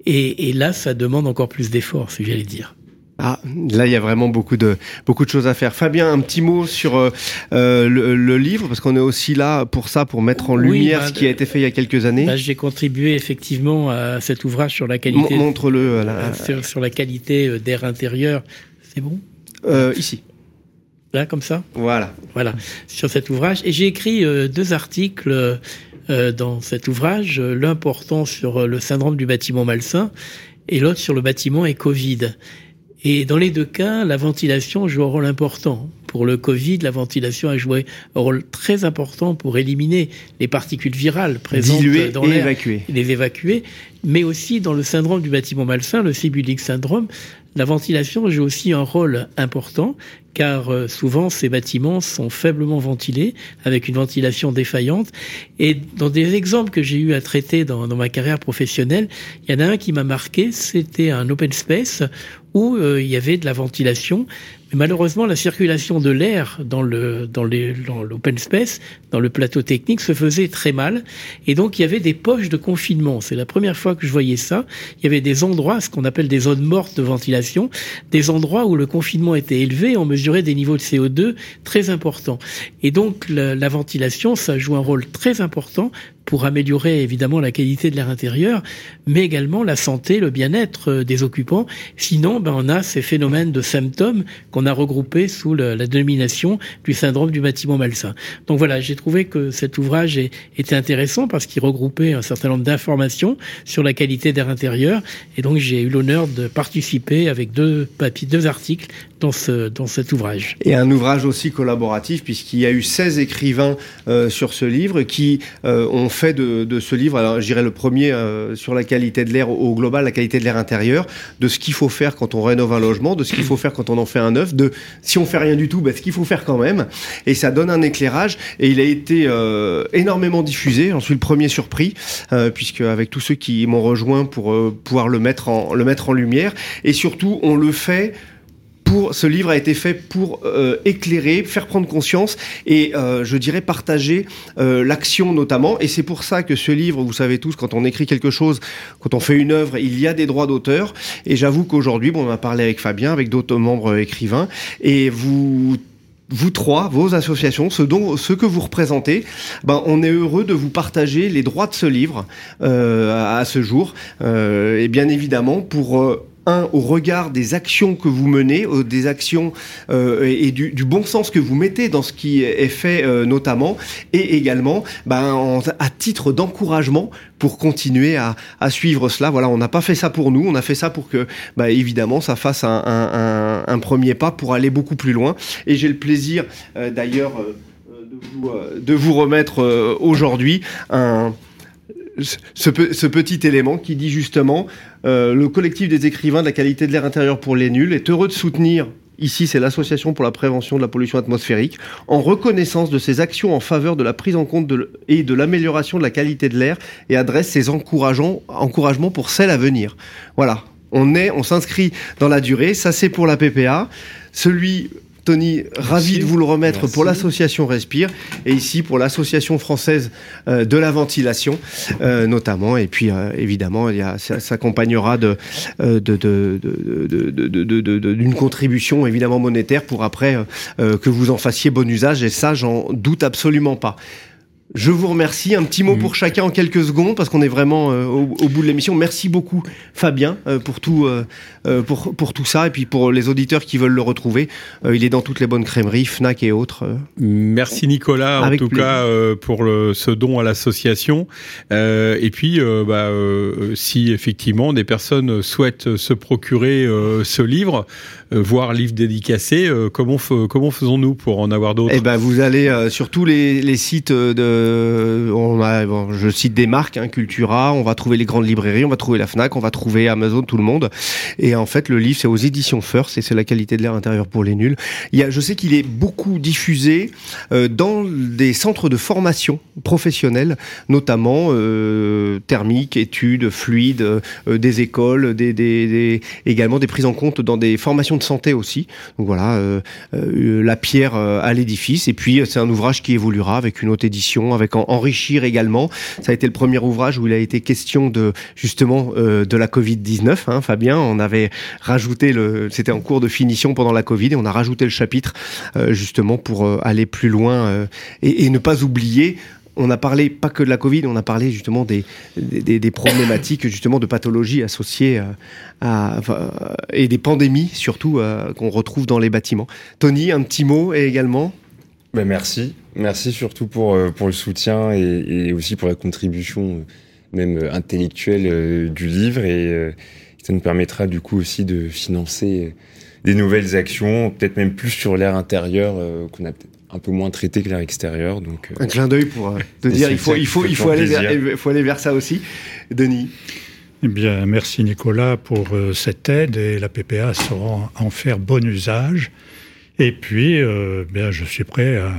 et, et là, ça demande encore plus d'efforts, que j'allais dire. Ah, là, il y a vraiment beaucoup de, beaucoup de choses à faire. Fabien, un petit mot sur euh, euh, le, le livre, parce qu'on est aussi là pour ça, pour mettre en Oui, lumière bah, ce qui a été fait il y a quelques années. Là, j'ai contribué effectivement à cet ouvrage sur la qualité, Montre-le la- euh, sur, sur la qualité d'air intérieur. C'est bon? Euh, ici. Là, comme ça? Voilà. Voilà, sur cet ouvrage. Et j'ai écrit euh, deux articles euh, dans cet ouvrage, l'un portant sur le syndrome du bâtiment malsain et l'autre sur le bâtiment et Covid. Et dans les deux cas, la ventilation joue un rôle important. Pour le Covid, la ventilation a joué un rôle très important pour éliminer les particules virales présentes Diluer dans l'air. les évacuer, mais aussi dans le syndrome du bâtiment malsain, le Sibulic syndrome, la ventilation joue aussi un rôle important, car euh, souvent ces bâtiments sont faiblement ventilés, avec une ventilation défaillante. Et dans des exemples que j'ai eu à traiter dans, dans ma carrière professionnelle, il y en a un qui m'a marqué, c'était un open space où euh, il y avait de la ventilation, Mais malheureusement, la circulation de l'air dans le dans les dans l'open space, dans le plateau technique, se faisait très mal. Et donc, il y avait des poches de confinement. C'est la première fois que je voyais ça. Il y avait des endroits, ce qu'on appelle des zones mortes de ventilation, des endroits où le confinement était élevé. On mesurait des niveaux de CO2 très importants. Et donc, la, la ventilation, ça joue un rôle très important pour améliorer évidemment la qualité de l'air intérieur, mais également la santé, le bien-être euh, des occupants. Sinon, ben, on a ces phénomènes de symptômes qu'on a regroupés sous la dénomination du syndrome du bâtiment malsain. Donc voilà, j'ai trouvé que cet ouvrage était intéressant parce qu'il regroupait un certain nombre d'informations sur la qualité d'air intérieur, et donc j'ai eu l'honneur de participer avec deux papiers, deux articles dans ce dans cet ouvrage. Et un ouvrage aussi collaboratif, puisqu'il y a eu 16 écrivains euh, sur ce livre qui euh, ont fait de, ce livre, alors je dirais le premier euh, sur la qualité de l'air au global, la qualité de l'air intérieur, de ce qu'il faut faire quand on rénove un logement, de ce qu'il faut faire quand on en fait un neuf, de si on fait rien du tout, ben, ce qu'il faut faire quand même. Et ça donne un éclairage. Et il a été euh, énormément diffusé. J'en suis le premier surpris, euh, puisque avec tous ceux qui m'ont rejoint pour euh, pouvoir le mettre en le mettre en lumière. Et surtout, on le fait pour ce livre a été fait pour euh, éclairer, faire prendre conscience et euh, je dirais partager euh, l'action notamment. Et c'est pour ça que ce livre, vous savez tous, quand on écrit quelque chose, quand on fait une œuvre, il y a des droits d'auteur. Et j'avoue qu'aujourd'hui, bon, on a parlé avec Fabien, avec d'autres membres euh, écrivains, et vous vous trois, vos associations, ce, dont, ce que vous représentez, ben, on est heureux de vous partager les droits de ce livre euh, à, à ce jour. Euh, et bien évidemment, pour euh, au regard des actions que vous menez, euh, des actions euh, et, du, bon sens que vous mettez dans ce qui est fait euh, notamment, et également ben, en- à titre d'encouragement pour continuer à, suivre cela. Voilà, on n'a pas fait ça pour nous, on a fait ça pour que, ben, évidemment, ça fasse un, premier pas pour aller beaucoup plus loin. Et j'ai le plaisir, d'ailleurs, de, vous, remettre aujourd'hui ce, ce petit élément qui dit justement euh, le collectif des écrivains de la qualité de l'air intérieur pour les nuls est heureux de soutenir Ici, c'est l'Association pour la prévention de la pollution atmosphérique, en reconnaissance de ses actions en faveur de la prise en compte et de l'amélioration de la qualité de l'air et adresse ses encouragements pour celle à venir. Voilà, on est, on s'inscrit dans la durée. Ça, c'est pour la PPA. Celui Tony, ravi de vous le remettre pour l'association Respire et ici pour l'association française euh, de la ventilation euh, notamment. Et puis euh, évidemment, ça s'accompagnera d'une contribution évidemment monétaire pour après que vous en fassiez bon usage. Et ça, j'en doute absolument pas. Je vous remercie. Un petit mot pour chacun en quelques secondes parce qu'on est vraiment euh, au, au bout de l'émission. Merci beaucoup Fabien euh, pour tout euh, pour pour tout ça et puis pour les auditeurs qui veulent le retrouver. il est dans toutes les bonnes crèmeries, Fnac et autres. Merci Nicolas, en tout plaisir. cas pour le, ce don à l'association. Et puis, bah, si effectivement des personnes souhaitent se procurer ce livre, voire livre dédicacé, euh, comment, comment faisons-nous pour en avoir d'autres? Eh ben, vous allez euh, sur tous les, sites euh, de, on a, bon, je cite des marques, hein, Cultura, on va trouver les grandes librairies, on va trouver la Fnac, on va trouver Amazon, tout le monde. Et en fait, le livre, c'est aux éditions First et c'est la qualité de l'air intérieur pour les nuls. Il y a, je sais qu'il est beaucoup diffusé euh, dans des centres de formation professionnelle, notamment euh, thermique, études, fluides, euh, des écoles, des, des- également des prises en compte dans des formations de santé aussi. Donc voilà, euh, euh, la pierre euh, à l'édifice. Et puis euh, c'est un ouvrage qui évoluera avec une haute édition, avec en, enrichir également. Ça a été le premier ouvrage où il a été question de justement euh, de la Covid 19. Hein, Fabien, on avait rajouté le, c'était en cours de finition pendant la Covid et on a rajouté le chapitre euh, justement pour aller plus loin et, et ne pas oublier on a parlé pas que de la Covid, on a parlé justement des, des, problématiques <coughs> justement de pathologies associées euh, euh, et des pandémies surtout euh, qu'on retrouve dans les bâtiments. Tony, un petit mot également? Ben merci, merci surtout pour, pour le soutien et, et aussi pour la contribution même intellectuelle du livre et ça nous permettra du coup aussi de financer des nouvelles actions, peut-être même plus sur l'air intérieur qu'on a peut-être un peu moins traité que l'air extérieur. Donc, euh, Un clin d'œil pour euh, <laughs> te Et dire il faut, il il aller vers, plaisir. il faut aller vers ça aussi. Denis. Eh bien, merci Nicolas pour euh, cette aide et la PPA saura en faire bon usage. Et puis, euh, bien, je suis prêt à,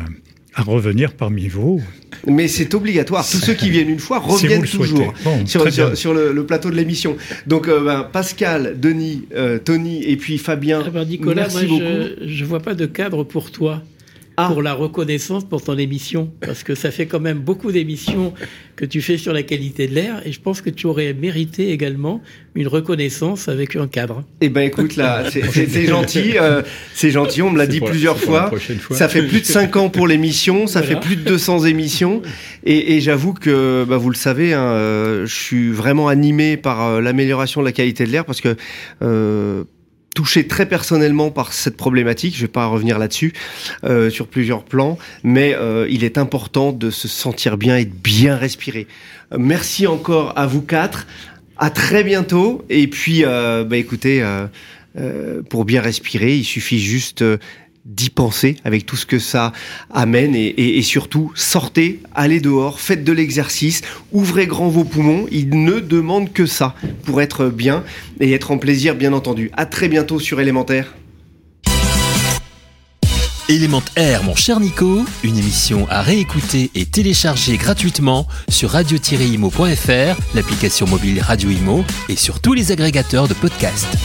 à revenir parmi vous. Mais c'est obligatoire. Tous ceux qui <laughs> viennent une fois reviennent toujours Bon, sur, le, le plateau de l'émission. Donc euh, ben, Pascal, Denis, euh, Tony et puis Fabien, Ah ben, Nicolas, merci moi, beaucoup. je, je vois pas de cadre pour toi. Ah. Pour la reconnaissance pour ton émission. Parce que ça fait quand même beaucoup d'émissions que tu fais sur la qualité de l'air. Et je pense que tu aurais mérité également une reconnaissance avec un cadre. Eh ben écoute là, <laughs> c'est- gentil, euh, c'est gentil. On me l'a dit plusieurs la fois. prochaine fois. Ça fait plus de <laughs> 5 ans pour l'émission, ça Voilà. fait plus de 200 émissions. Et, et j'avoue que, bah, vous le savez, hein, euh, je suis vraiment animé par euh, l'amélioration de la qualité de l'air parce que euh, touché très personnellement par cette problématique, je vais pas revenir là-dessus, euh, sur plusieurs plans, mais euh, il est important de se sentir bien et de bien respirer. Merci encore à vous quatre. À très bientôt. Et puis, euh, bah, écoutez, euh, euh, pour bien respirer, il suffit juste d'y penser avec tout ce que ça amène et, surtout sortez, allez dehors, faites de l'exercice, ouvrez grand vos poumons. Il ne demande que ça pour être bien et être en plaisir, bien entendu. À très bientôt sur Élémentaire. Élément Air, mon cher Nico, une émission à réécouter et télécharger gratuitement sur radio-imo.fr, l'application mobile Radio Imo et sur tous les agrégateurs de podcasts.